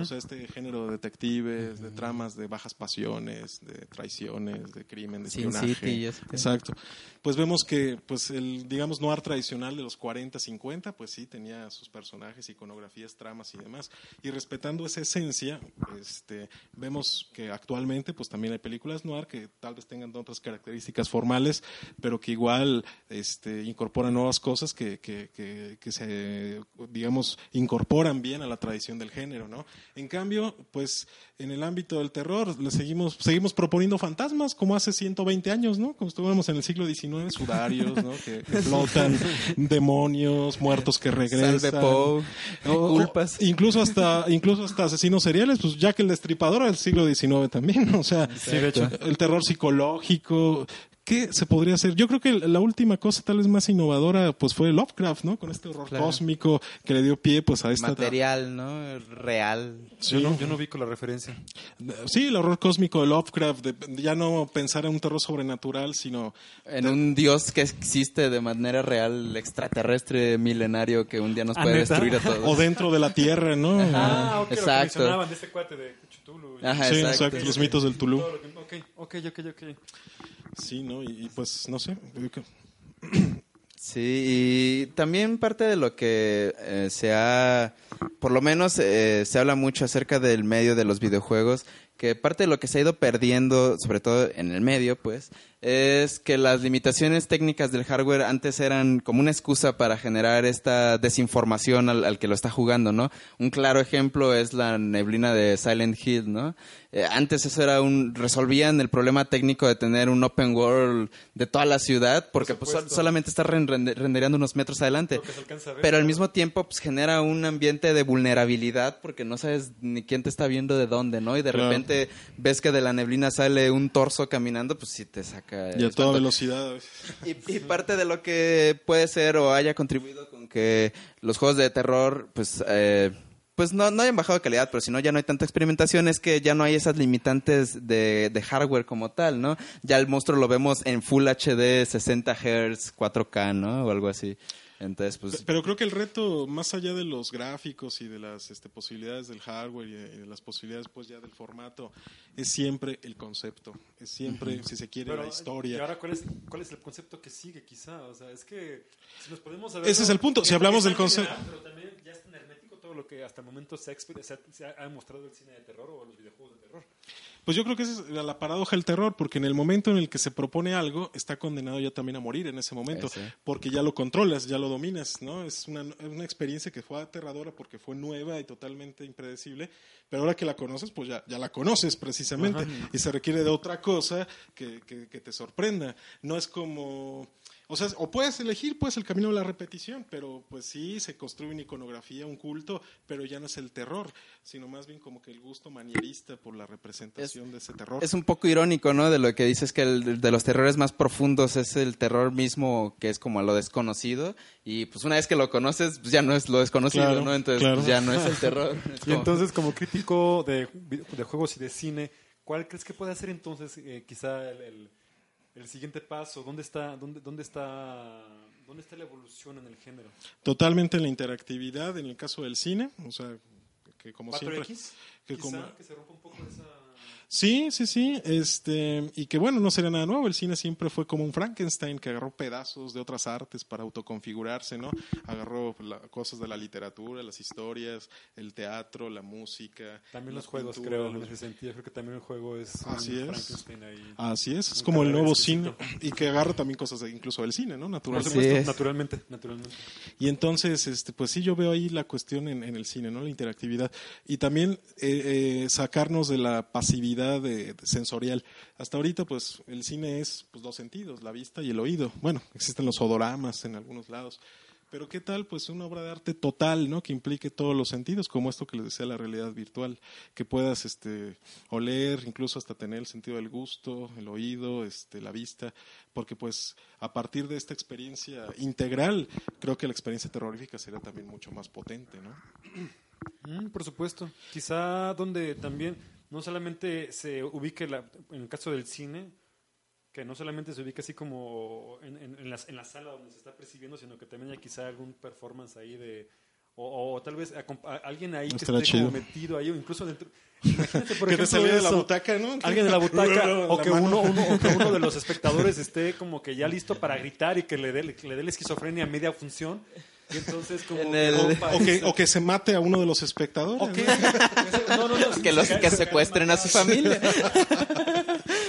O sea, este género de detectives, de tramas de bajas pasiones, de traiciones, de crimen, de Sin espionaje. City. Exacto. Pues vemos que pues el digamos noir tradicional de los 40, 50, pues sí tenía sus personajes, iconografías, tramas y demás. Y respetando esa esencia, este vemos que actualmente pues también hay películas noir que tal vez tengan otras características formales, pero que igual este incorporan nuevas cosas que, que, que, que se digamos incorporan bien a la tradición del género, ¿no? En cambio, pues en el ámbito del terror le seguimos seguimos proponiendo fantasmas como hace 120 años, ¿no? Como estuviéramos en el siglo XIX, sudarios, ¿no? Que, que flotan, demonios, muertos que regresan. Salve Poe, culpas. incluso hasta incluso hasta asesinos seriales, pues ya que el destripador del siglo XIX también, ¿no? o sea, Sí, de hecho. el terror psicológico, ¿qué se podría hacer? Yo creo que la última cosa tal vez más innovadora pues fue Lovecraft, ¿no? Con este horror Claro. cósmico que le dio pie pues a esta Material, ¿no? Real. Yo, no, yo no vi con la referencia. Sí, el horror cósmico de Lovecraft, de ya no pensar en un terror sobrenatural, sino En un dios que existe de manera real, extraterrestre, milenario, que un día nos Ah, puede ¿neta? destruir a todos. o dentro de la tierra, ¿no? Ah, ok, lo que Exacto. mencionaban de este cuate de Cthulhu. Ajá, sí, exacto. exacto, los mitos del Tulu. Ok, ok, ok, ok. Sí, ¿no? Y, y, pues no sé, Sí, y también parte de lo que eh, se ha, por lo menos eh, se habla mucho acerca del medio de los videojuegos, que parte de lo que se ha ido perdiendo, sobre todo en el medio, pues, es que las limitaciones técnicas del hardware antes eran como una excusa para generar esta desinformación al, al que lo está jugando, ¿no? Un claro ejemplo es la neblina de Silent Hill, ¿no? Eh, antes eso era un, resolvían el problema técnico de tener un open world de toda la ciudad, porque pues, solamente está ren- rende- rendereando unos metros adelante. Ver, Pero al mismo tiempo pues genera un ambiente de vulnerabilidad porque no sabes ni quién te está viendo de dónde, ¿no? Y de Claro. repente ves que de la neblina sale un torso caminando, pues sí te saca... y a toda velocidad. y parte de lo que puede ser o haya contribuido con que los juegos de terror, pues, eh, pues no, no hayan bajado de calidad, pero si no ya no hay tanta experimentación, es que ya no hay esas limitantes de, de hardware como tal, ¿no? Ya el monstruo lo vemos en Full HD, 60 Hz, 4K, ¿no? O algo así. Entonces, pues... Pero creo que el reto, más allá de los gráficos y de las este, posibilidades del hardware y de, las posibilidades pues ya del formato, es siempre el concepto, es siempre, si se quiere, la historia. ¿Y ahora cuál es, cuál es el concepto que sigue quizá? O sea, es que si nos podemos saber... Ese es el punto, si hablamos del concepto... Pero también ya es tan hermético todo lo que hasta el momento se ha, se ha, mostrado el cine de terror o los videojuegos de terror. Pues yo creo que esa es la paradoja del terror, porque en el momento en el que se propone algo, está condenado ya también a morir en ese momento, porque ya lo controlas, ya lo dominas, ¿no? Es una, una, experiencia que fue aterradora porque fue nueva y totalmente impredecible, pero ahora que la conoces, pues ya, ya la conoces precisamente, y se requiere de otra cosa que, que, que te sorprenda. No es como o sea, o puedes elegir pues el camino de la repetición, pero pues sí, se construye una iconografía, un culto, pero ya no es el terror, sino más bien como que el gusto manierista por la representación de ese terror. Es un poco irónico, ¿no? De lo que dices que el, de los terrores más profundos es el terror mismo que es como lo desconocido y pues una vez que lo conoces pues ya no es lo desconocido, ¿no? Entonces pues, ya no es el terror. y entonces como crítico de, de, juegos y de cine, ¿cuál crees que puede ser entonces eh, quizá el el siguiente paso? ¿Dónde está, dónde, dónde está, dónde está la evolución en el género? Totalmente en la interactividad, en el caso del cine, o sea, que como siempre, que, como, que se rompa un poco esa Sí, sí, sí. Este, y que bueno, no sería nada nuevo. El cine siempre fue como un Frankenstein que agarró pedazos de otras artes para autoconfigurarse, ¿no? Agarró cosas de la literatura, las historias, el teatro, la música. También los juegos, creo, en ese sentido. Creo que también el juego es Así es. Frankenstein ahí. Así es. Es como el nuevo cine. Y que agarra también cosas incluso del cine, ¿no? Naturalmente. Naturalmente, naturalmente. Y entonces, este, pues sí, yo veo ahí la cuestión en, el cine, ¿no? La interactividad. Y también eh, eh, sacarnos de la pasividad de, sensorial. Hasta ahorita, pues, el cine es pues, dos sentidos, la vista y el oído. Bueno, existen los odoramas en algunos lados. Pero qué tal, pues una obra de arte total, ¿no? Que implique todos los sentidos, como esto que les decía la realidad virtual, que puedas, este, oler, incluso hasta tener el sentido del gusto, el oído, este, la vista, porque pues a partir de esta experiencia integral, creo que la experiencia terrorífica sería también mucho más potente, ¿no? Mm, por supuesto. Quizá donde también no solamente se ubique, la, en el caso del cine, que no solamente se ubique así como en, en, la, en, la, sala donde se está percibiendo, sino que también haya quizá algún performance ahí de... O, tal vez alguien ahí que esté como metido ahí, o incluso dentro... Imagínate, por que ejemplo, te de la butaca, ¿no? Alguien de la butaca, o, que uno, uno, o que uno de los espectadores esté como que ya listo para gritar y que le dé, le dé la esquizofrenia a media función y entonces como o, que, o, que, se mate a uno de los espectadores. que los que secuestren a su familia.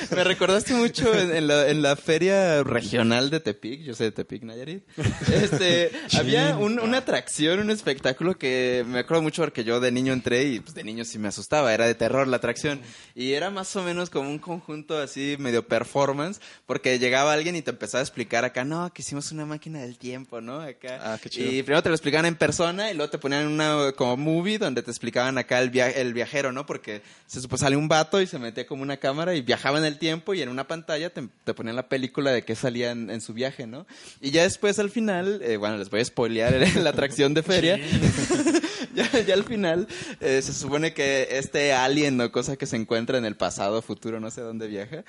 Me recordaste mucho en, la, en, la, feria regional de Tepic, yo sé de Tepic, Nayarit. Este, había una atracción, un espectáculo que me acuerdo mucho porque yo de niño entré y pues, de niño sí me asustaba, era de terror la atracción. Y era más o menos como un conjunto así medio performance, porque llegaba alguien y te empezaba a explicar acá, no, que hicimos una máquina del tiempo, ¿no? Acá. Ah, qué chido. Y primero te lo explicaban en persona y luego te ponían una como movie donde te explicaban acá el, el viajero, ¿no? Porque se supone sale un vato y se metía como una cámara y viajaba en el tiempo y en una pantalla te, ponían la película de qué salía en, su viaje, ¿no? Y ya después al final, eh, bueno, les voy a spoilear la atracción de feria. ya, ya, al final eh, se supone que este alien o cosa que se encuentra en el pasado, futuro, no sé dónde viaja,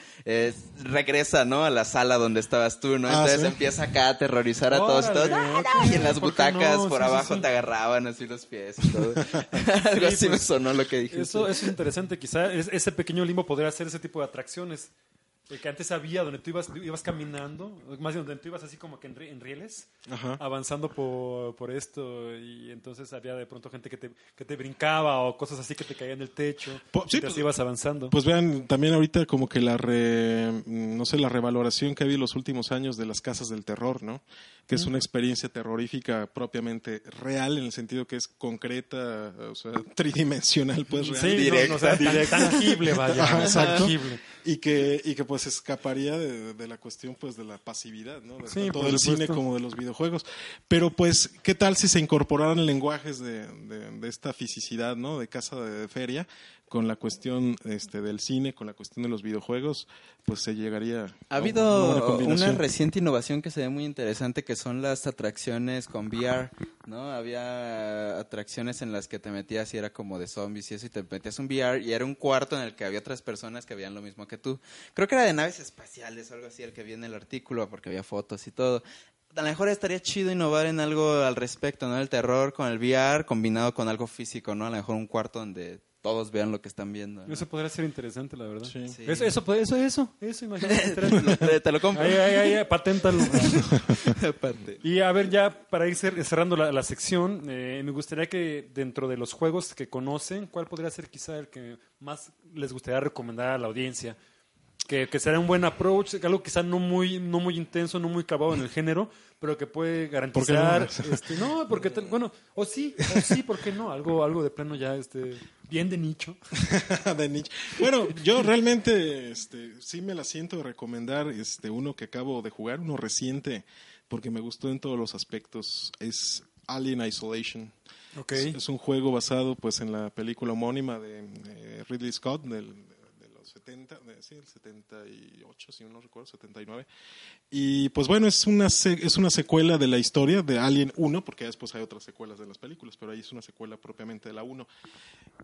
regresa, ¿no? A la sala donde estabas tú, ¿no? Ah, Entonces empieza acá a aterrorizar a todos, y en las butacas por abajo te agarraban así los pies y todo. Algo así me pues, sonó lo que dijiste. Eso, eso es interesante, quizá ese pequeño limbo podría hacer ese tipo de atracciones que antes había donde tú ibas, ibas caminando, más bien donde tú ibas así como que en, rieles, avanzando por, por, esto, y entonces había de pronto gente que te, que te brincaba o cosas así que te caían del techo, y te pues, ibas avanzando. Pues vean, también ahorita como que la, no sé, la revaloración que ha habido en los últimos años de las casas del terror, ¿no? Que es una experiencia terrorífica propiamente real, en el sentido que es concreta, o sea, tridimensional, pues real. Sí, directa, tangible, vaya, tangible. Y que, y que pues escaparía de, la cuestión pues de la pasividad, ¿no? De todo el cine como de los videojuegos. Pero pues, ¿qué tal si se incorporaran lenguajes de, de, esta fisicidad, ¿no? De casa de feria con la cuestión este, del cine, con la cuestión de los videojuegos, pues se llegaría Ha a una habido una combinación. reciente innovación que se ve muy interesante que son las atracciones con VR, ¿no? Había atracciones en las que te metías y era como de zombies y eso y te metías un VR y era un cuarto en el que había otras personas que veían lo mismo que tú. Creo que era de naves espaciales o algo así el que viene el artículo porque había fotos y todo. A lo mejor estaría chido innovar en algo al respecto, ¿no? El terror con el VR combinado con algo físico, ¿no? A lo mejor un cuarto donde todos vean lo que están viendo. ¿no? Eso podría ser interesante, la verdad. Sí. Sí. Eso, eso, eso, eso, eso, imagínate. te, te lo compro. Ahí, ahí, paténtalo. Aparte. Y a ver, ya para ir cer- cerrando la, la sección, eh, me gustaría que dentro de los juegos que conocen, ¿cuál podría ser quizá el que más les gustaría recomendar a la audiencia? Que, que será un buen approach, algo quizá no muy, no muy intenso, no muy clavado en el género, pero que puede garantizar... no? este, no, porque, tal- bueno, o sí, o sí, ¿por qué no? Algo, algo de plano ya este, bien de nicho. de nicho. Bueno, yo realmente este, sí me la siento de recomendar este, uno que acabo de jugar, uno reciente, porque me gustó en todos los aspectos. Es Alien Isolation. Ok. Es, es un juego basado pues en la película homónima de eh, Ridley Scott del, 70, de- sí, el 78, si no recuerdo, 79. Y pues bueno, es una, es una secuela de la historia de Alien 1, porque después hay otras secuelas de las películas, pero ahí es una secuela propiamente de la 1.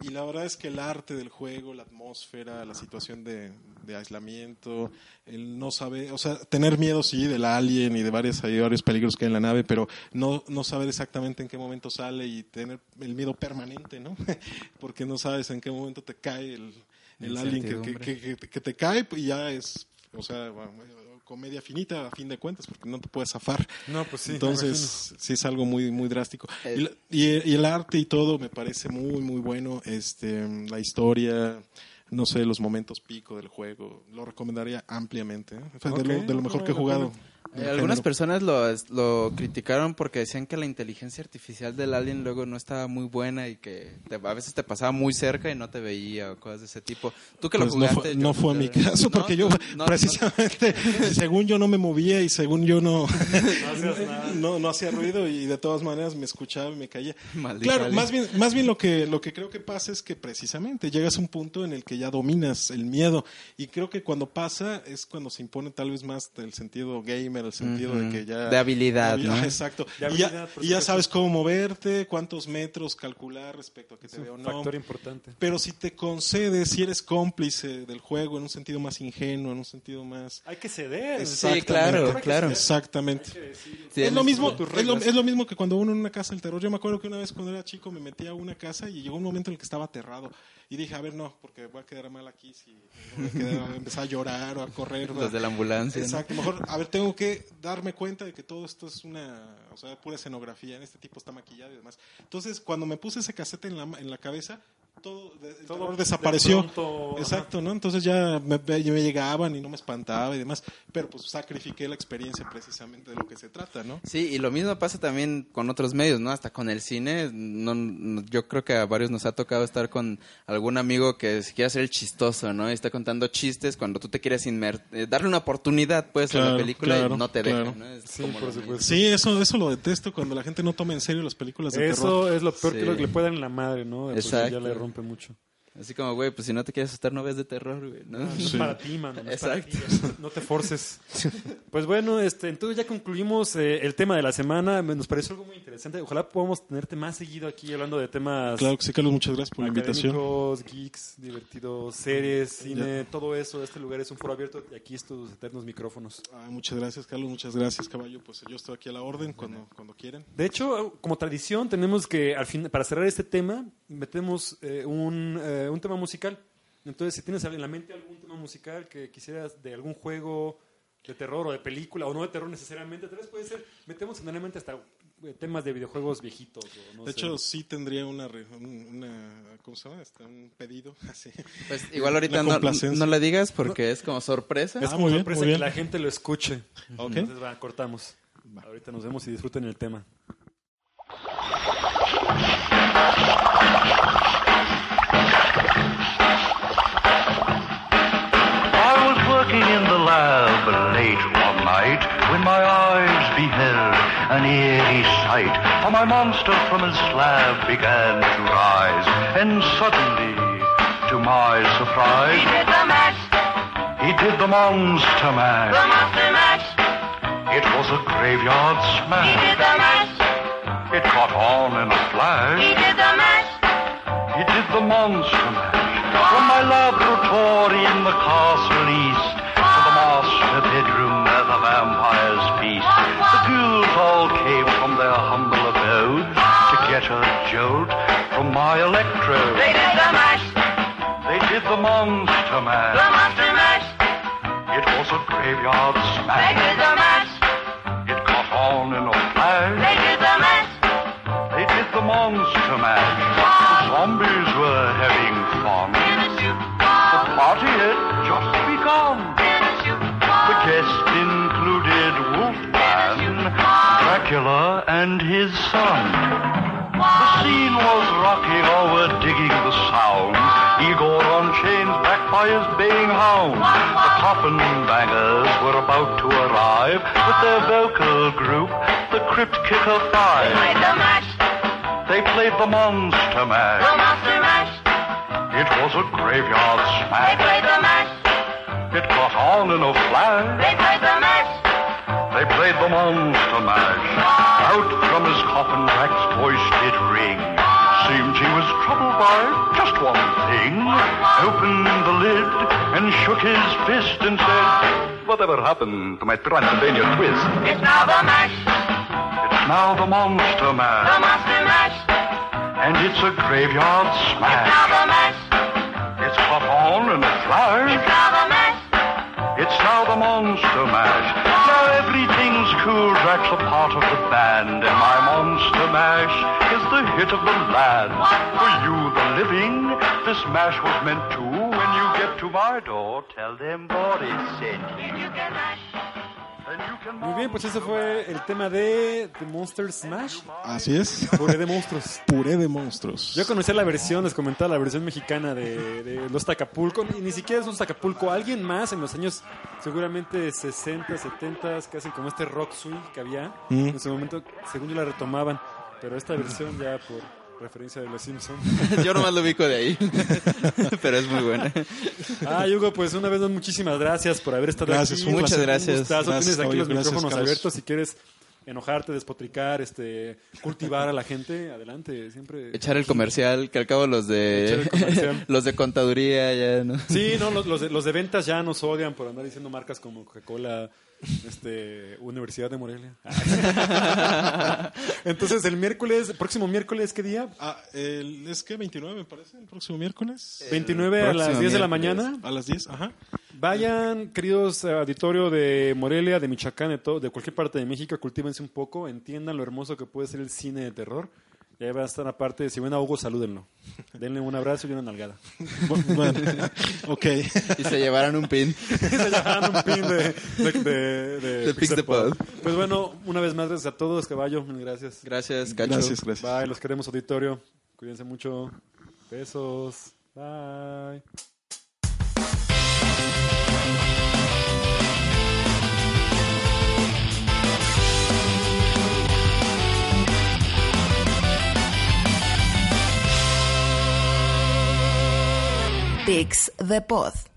Y la verdad es que el arte del juego, la atmósfera, la situación de, aislamiento, el no saber, o sea, tener miedo sí del alien y de varios, hay varios peligros que hay en la nave, pero no, no saber exactamente en qué momento sale y tener el miedo permanente, ¿no? Porque no sabes en qué momento te cae el, el alien que, que, te cae y ya es, o sea, bueno, comedia finita a fin de cuentas, porque no te puedes zafar. No, pues sí. Entonces, sí es algo muy muy drástico. Eh, Y, el arte y todo me parece muy muy bueno. Este, la historia, no sé, los momentos pico del juego, lo recomendaría ampliamente. ¿eh? De, lo, de lo mejor que he jugado. pena. Eh, algunas personas lo, lo criticaron porque decían que la inteligencia artificial del alien luego no estaba muy buena y que te- a veces te pasaba muy cerca y no te veía o cosas de ese tipo. Tú que lo Pues no jugaste. fue, no fue mi yo- caso, ¿No? porque yo No, no, precisamente, según yo no me movía y según yo no, no, no hacía ruido y de todas maneras me escuchaba y me caía. Claro, alien. más bien, más bien lo que lo que creo que pasa es que precisamente llegas a un punto en el que ya dominas el miedo y creo que cuando pasa es cuando se impone tal vez más el sentido gamer, el sentido de que ya De habilidad. Exacto. De y ya, y sabes cómo moverte, cuántos metros calcular respecto a que te veo o no. factor importante. Pero si te concedes, si eres cómplice del juego en un sentido más ingenuo, en un sentido más Hay que ceder. Exactamente. claro, claro. Exactamente. Sí, es lo mismo, es lo, es lo mismo que cuando uno en una casa del terror. Yo me acuerdo que una vez cuando era chico me metí a una casa y llegó un momento en el que estaba aterrado. Y dije, a ver, no, porque voy a quedar mal aquí si voy a, quedar- a empezar a llorar o a correr. Los de la ambulancia. ¿no? Exacto, mejor, a ver, tengo que darme cuenta de que todo esto es una, o sea, pura escenografía, en este tipo está maquillado y demás. Entonces, cuando me puse ese casete en la, en la cabeza, todo, de- el Todo terror de desapareció. pronto, Exacto, ¿no? Entonces ya me, me llegaban y no me espantaba y demás, pero pues sacrifiqué la experiencia precisamente de lo que se trata, ¿no? Sí, y lo mismo pasa también con otros medios, ¿no? Hasta con el cine. No, no- yo creo que a varios nos ha tocado estar con algún amigo que se quiere hacer el chistoso, ¿no? Y está contando chistes cuando tú te quieres inmer eh, darle una oportunidad, pues, a la Claro, película claro, y no te claro. dejan, ¿no? Es Sí, por supuesto. Sí, eso, eso lo detesto cuando la gente no toma en serio las películas de terror. Eso es lo peor Sí. que lo que le puede dar en la madre, ¿no? Ya Exacto. le rompe mucho. Así como, güey, pues si no te quieres asustar, no ves de terror, güey, ¿no? No es Sí. para ti, mano. No, es para Exacto. ti, no te forces. Pues bueno, este, entonces ya concluimos eh, el tema de la semana. Nos pareció algo muy interesante. Ojalá podamos tenerte más seguido aquí hablando de temas Claro que sí, Carlos, muchas gracias por la invitación. geeks, divertidos, series, cine, todo eso. Este lugar es un foro abierto y aquí estos eternos micrófonos. Ah, muchas gracias, Carlos, muchas gracias, caballo. Pues yo estoy aquí a la orden cuando, cuando quieran. De hecho, como tradición, tenemos que, al fin, para cerrar este tema, metemos eh, un, eh, un tema musical. Entonces, si tienes en la mente algún tema musical que quisieras de algún juego de terror o de película, o no de terror necesariamente, tal vez puede ser, metemos generalmente hasta eh, temas de videojuegos viejitos. o no De sé. hecho, sí tendría una, una ¿cómo se llama? Este, un pedido, así. Pues igual ahorita no, no le digas porque es como sorpresa. es Ah, como muy bien, sorpresa muy que bien. la gente lo escuche. Entonces, va, cortamos. Ahorita nos vemos y disfruten el tema. Night when my eyes beheld an eerie sight. For my monster from his slab began to rise, and suddenly to my surprise. He did the mash, He did the monster the monster mash. It was a graveyard smash. He did the mash, It caught on in a flash. he did the mash. He did the monster mash. From my laboratory in the castle my electro. They did the mash, They did the monster mash. the monster mash. It was a graveyard smash. They did the mash, It caught on in a flash. they did the mash. They did the monster mash. The zombies were having fun. In a shoot, The party had just begun. in a shoot, The guests included Wolfman, Dracula, and his son. The scene was rocking, all oh, were digging the sound. Igor on chains, backed by his baying hound. The coffin bangers were about to arrive with their vocal group, the Crypt Kicker Five. They played the mash, They played the Monster the Mash. monster mash. It was a graveyard smash. They played the mash, It caught on in a flash. they played the mash. They played the monster mash. Oh, Out from his coffin, Drax's voice did ring. Seemed he was troubled by just one thing. Opened the lid and shook his fist and said, Whatever happened to my Transylvania twist? It's now the mash, It's now the monster mash. the monster mash. And it's a graveyard smash. It's Now the mash, It's caught on in a flash. now the mash. It's now the monster mash. Now cool. Drax a part of the band, and my monster mash is the hit of the land. For you, the living, this mash was meant to. When you get to my door, tell them Boris sent you. Muy bien, pues ese fue el tema de The Monster Smash. Así es. Puré de monstruos. Puré de monstruos. Yo conocía la versión, les comentaba, la versión mexicana de, de Los Tacapulco. Y ni siquiera es un Tacapulco. Alguien más en los años, seguramente 60, 70, que hacen como este rock swing que había. Mm. En su momento, según yo, la retomaban. Pero esta versión ya por referencia de Los Simpsons. Yo nomás lo ubico de ahí. Pero es muy buena. Ah, Hugo, pues una vez más muchísimas gracias por haber estado Gracias, aquí. Muchas gracias. gustazo. Gracias, Tienes aquí oye, los gracias, micrófonos Carlos. abiertos si quieres enojarte, despotricar, este, cultivar a la gente. Adelante, siempre. Echar el comercial, que al cabo los de los de contaduría ya no. Sí, no, los, los de, los de ventas ya nos odian por andar diciendo marcas como Coca-Cola, este, Universidad de Morelia. Entonces, el miércoles, próximo miércoles, ¿qué día? Ah, el- es que 29 me parece, el próximo miércoles. 29 a las próximo 10 de la mañana. A las 10, ajá. Vayan, queridos eh, auditorio de Morelia, de Michoacán, de, todo, de cualquier parte de México, cultívense un poco, entiendan lo hermoso que puede ser el cine de terror. Y ahí va a estar aparte, si ven a Hugo, salúdenlo. Denle un abrazo y una nalgada. Bu- Bueno, ok. Y se llevaron un pin. Se llamaban un pin de, de, de, de De Pix the Pixelpod. Pod. Pues bueno, una vez más, gracias a todos, caballo. Mil gracias. Gracias, Cacho. Gracias, gracias. Bye, los queremos auditorio. Cuídense mucho. Besos. Bye. Pix the Pod.